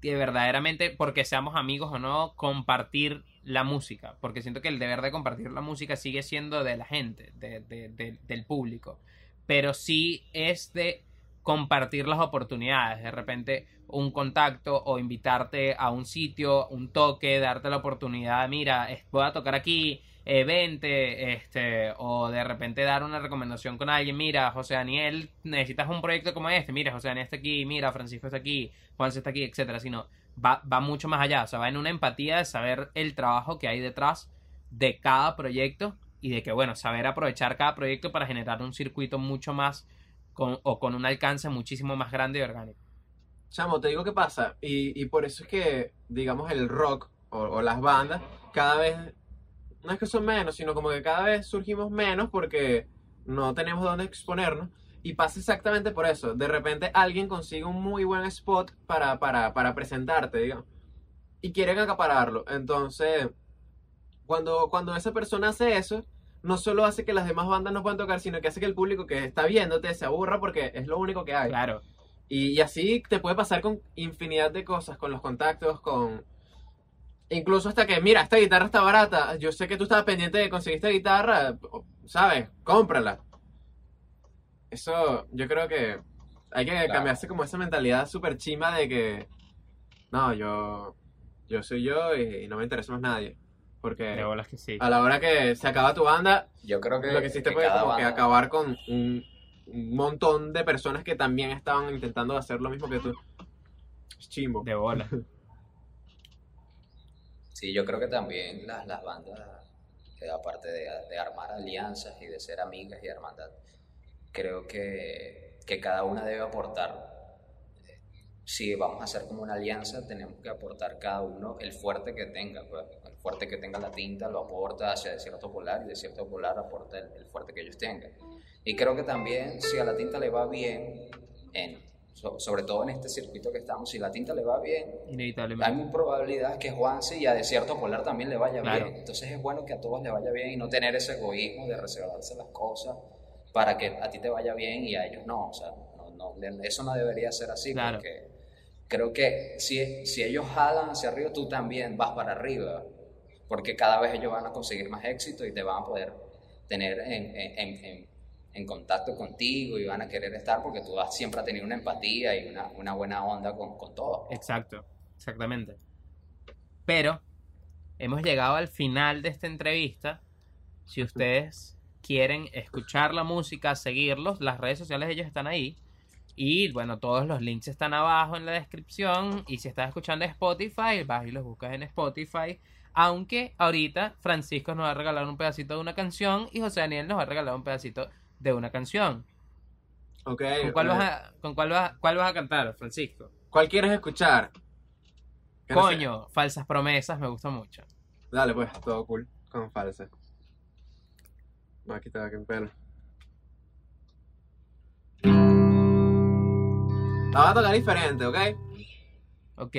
que verdaderamente, porque seamos amigos o no, compartir la música, porque siento que el deber de compartir la música sigue siendo de la gente, de- de- de- del público, pero sí es de compartir las oportunidades, de repente un contacto o invitarte a un sitio, un toque, darte la oportunidad, mira, voy a tocar aquí, eh, este, o de repente dar una recomendación con alguien, mira, José Daniel, necesitas un proyecto como este, mira, José Daniel está aquí, mira, Francisco está aquí, Juan está aquí, etcétera, sino va, va mucho más allá, o sea, va en una empatía de saber el trabajo que hay detrás de cada proyecto y de que, bueno, saber aprovechar cada proyecto para generar un circuito mucho más con, o con un alcance muchísimo más grande y orgánico. Chamo, te digo qué pasa. Y, y por eso es que, digamos, el rock o las bandas cada vez, no es que son menos, sino como que cada vez surgimos menos porque no tenemos dónde exponernos. Y pasa exactamente por eso. De repente alguien consigue un muy buen spot para, para, para presentarte, digamos. Y quieren acapararlo. Entonces, cuando, cuando esa persona hace eso, no solo hace que las demás bandas no puedan tocar, sino que hace que el público que está viéndote se aburra porque es lo único que hay. Claro, Y, y así te puede pasar con infinidad de cosas, con los contactos, con... Incluso hasta que, mira, esta guitarra está barata, yo sé que tú estabas pendiente de conseguir esta guitarra, ¿sabes? Cómprala. Eso, yo creo que hay que Claro. cambiarse como esa mentalidad súper chima de que, no, yo, yo soy yo y, y no me interesa más nadie. Porque que sí. a la hora que se acaba tu banda, Yo creo que, lo que hiciste que fue que acabar con un, un montón de personas que también estaban intentando hacer lo mismo que tú. Es chimbo. De bolas. [laughs] Sí, yo creo que también las, las bandas, aparte de, de armar alianzas y de ser amigas y hermandad, creo que, que cada una debe aportar. eh, Si vamos a hacer como una alianza, tenemos que aportar cada uno el fuerte que tenga. pues, el fuerte que tenga la tinta lo aporta hacia cierto polar y de cierto polar aporta el, el fuerte que ellos tengan. Y creo que también si a la tinta le va bien, en, so- sobre todo en este circuito que estamos, si la tinta le va bien, hay muy probabilidad que Juanse y a Desierto Polar también le vaya Claro. bien. Entonces es bueno que a todos le vaya bien y no tener ese egoísmo de reservarse las cosas para que a ti te vaya bien y a ellos no. O sea, no, no, eso no debería ser así Claro. porque creo que si, si ellos jalan hacia arriba, tú también vas para arriba, porque cada vez ellos van a conseguir más éxito y te van a poder tener en, en- en- en- en contacto contigo y van a querer estar porque tú siempre has tenido una empatía y una, una buena onda con, con todo. Exacto, exactamente. Pero hemos llegado al final de esta entrevista. Si ustedes quieren escuchar la música, seguirlos, las redes sociales de ellos están ahí. Y bueno, todos los links están abajo en la descripción. Y si estás escuchando Spotify, vas y los buscas en Spotify. Aunque ahorita Francisco nos va a regalar un pedacito de una canción y José Daniel nos va a regalar un pedacito de una canción. Ok. ¿Con cuál vas a, con cuál vas, cuál vas a cantar, Francisco? ¿Cuál quieres escuchar? Coño, falsas promesas, me gusta mucho. Dale, pues, todo cool. Con falsa. No, aquí te va que pelo. La vas a tocar diferente, ¿ok? Ok.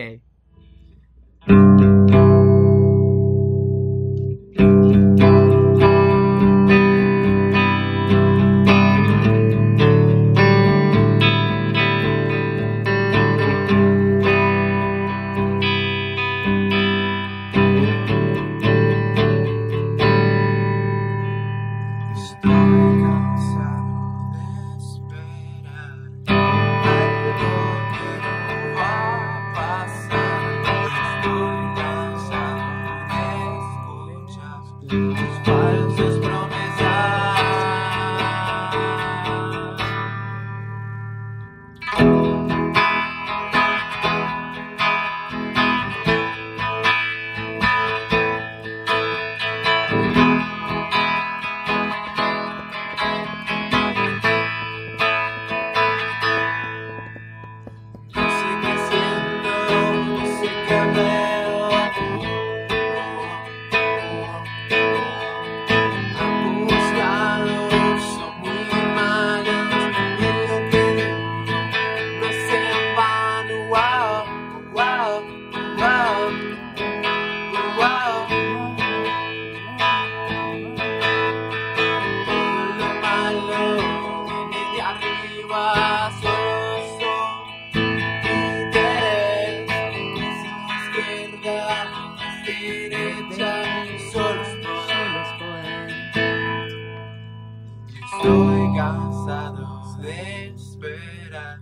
Estoy cansado de esperar.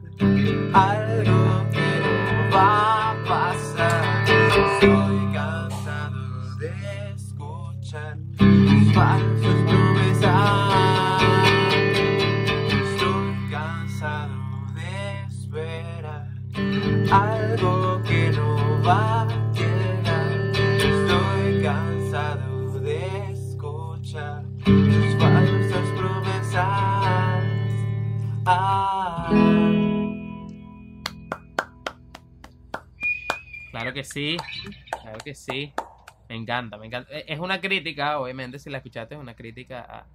Algo que no va sí, claro que sí. Me encanta, me encanta. Eh, Es una crítica, obviamente, si la escuchaste, es una crítica a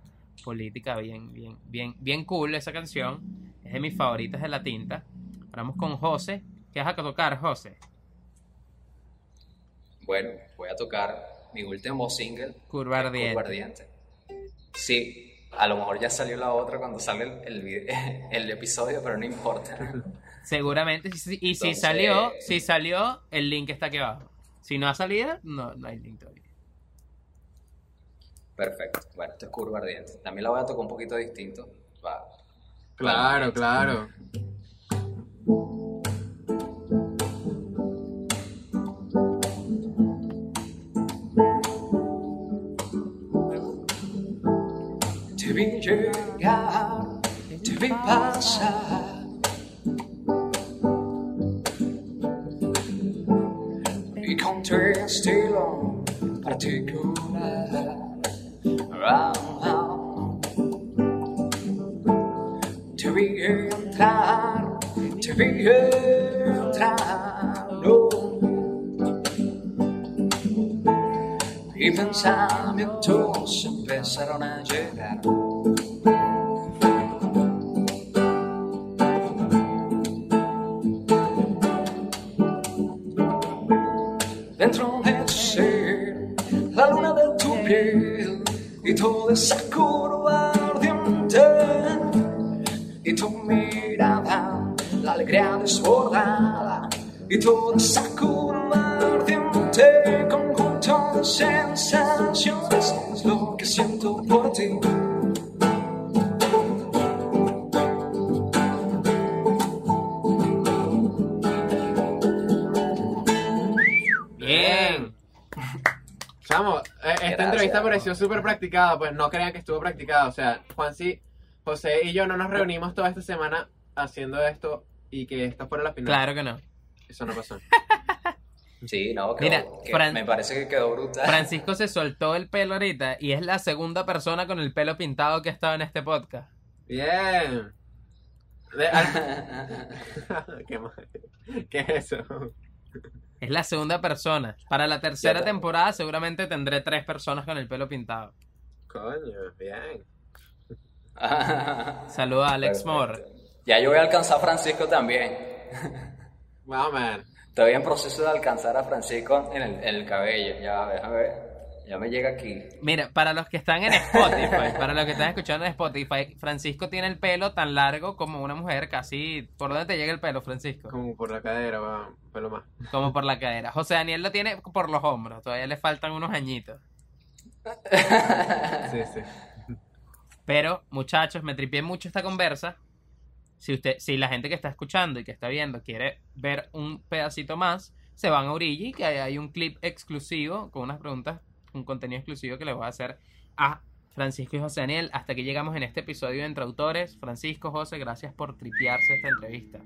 política bien, bien, bien, bien cool esa canción. Es de mis favoritas de la tinta. Vamos con José. ¿Qué vas a tocar, José? Bueno, voy a tocar mi último single, Curva Ardiente. Curva Ardiente. Sí, a lo mejor ya salió la otra cuando sale el, el [laughs] episodio, pero no importa. [laughs] Seguramente. Y si, y si Entonces- salió, si salió, el link está aquí abajo. Si no ha salido, no, no hay link todavía. Perfecto. Bueno, esto es Curva Ardiente. También la voy a tocar un poquito distinto. Va. Claro, claro. Te vi llegar, te vi pasar. Y con tu estilo particular. Ah, ah. Te vi entrar, te vi entrar. no. Y pensamientos empezaron a llegar. Y toda esa curva ardiente y tu mirada, la alegría desbordada y todo sacudo ardiente súper practicada, pues no crean que estuvo practicada. O sea, Juan sí, José y yo no nos reunimos toda esta semana haciendo esto y que esto fuera la final. Claro que no. Eso no pasó. [laughs] Sí, no, quedó- Mira, que- Fran- me parece que quedó brutal. Francisco se soltó el pelo ahorita y es la segunda persona con el pelo pintado que ha estado en este podcast. Bien. De- [laughs] [laughs] ¿Qué? ¿Qué es eso? Es la segunda persona. Para la tercera temporada seguramente tendré tres personas con el pelo pintado. Coño, bien. [laughs] Saluda a Alex. Moore. Ya yo voy a alcanzar a Francisco también. Vamos a ver. Estoy en proceso de alcanzar a Francisco en el, en el cabello. Ya, déjame ver. Ya me llega aquí. Mira, para los que están en Spotify, [laughs] para los que están escuchando en Spotify, Francisco tiene el pelo tan largo como una mujer, casi... ¿Por dónde te llega el pelo, Francisco? Como por la cadera, va, pelo más. Como por la cadera. José Daniel lo tiene por los hombros, todavía le faltan unos añitos. [laughs] Sí, sí. Pero, muchachos, me tripié mucho esta conversa. Si usted, si la gente que está escuchando y que está viendo quiere ver un pedacito más, se van a Origi, que ahí hay un clip exclusivo con unas preguntas, un contenido exclusivo que le voy a hacer a Francisco y José Daniel. Hasta que llegamos en este episodio de Entre Autores. Francisco, José, gracias por tripearse esta entrevista.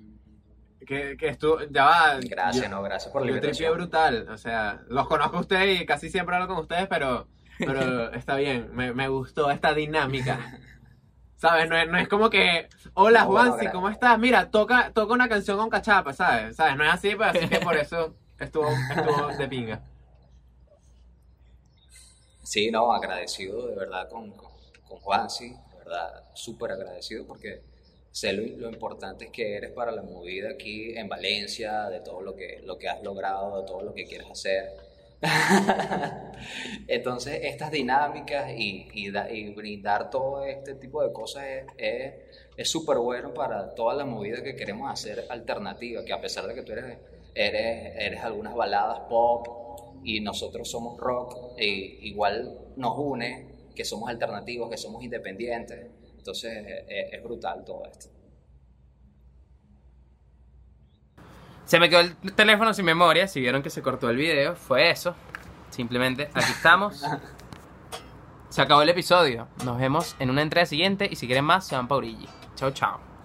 Que, que estuvo, ya va. Gracias, yo- no, gracias por la Yo tripié brutal, o sea, los conozco a ustedes y casi siempre hablo con ustedes, pero, pero [laughs] está bien, me, me gustó esta dinámica. ¿Sabes? No es, no es como que, hola No, bueno, Juansi, gra- ¿cómo estás? Mira, toca, toca una canción con cachapa, ¿sabes? ¿Sabes? No es así, pero así que por [laughs] eso estuvo, estuvo de pinga. Sí, no, agradecido de verdad con, con, con Juansi, de verdad, súper agradecido porque sé lo, lo importante que eres para la movida aquí en Valencia, de todo lo que, lo que has logrado, de todo lo que quieres hacer. [laughs] Entonces, estas dinámicas y, y, da- y brindar todo este tipo de cosas es súper bueno para toda la movida que queremos hacer alternativa, que a pesar de que tú eres, eres, eres algunas baladas pop y nosotros somos rock, e igual nos une que somos alternativos, que somos independientes. Entonces, es, es brutal todo esto. Se me quedó el teléfono sin memoria. Si vieron que se cortó el video, fue eso. Simplemente aquí estamos. [laughs] Se acabó el episodio. Nos vemos en una entrega siguiente. Y si quieren más, se van Origi. Chao, chao.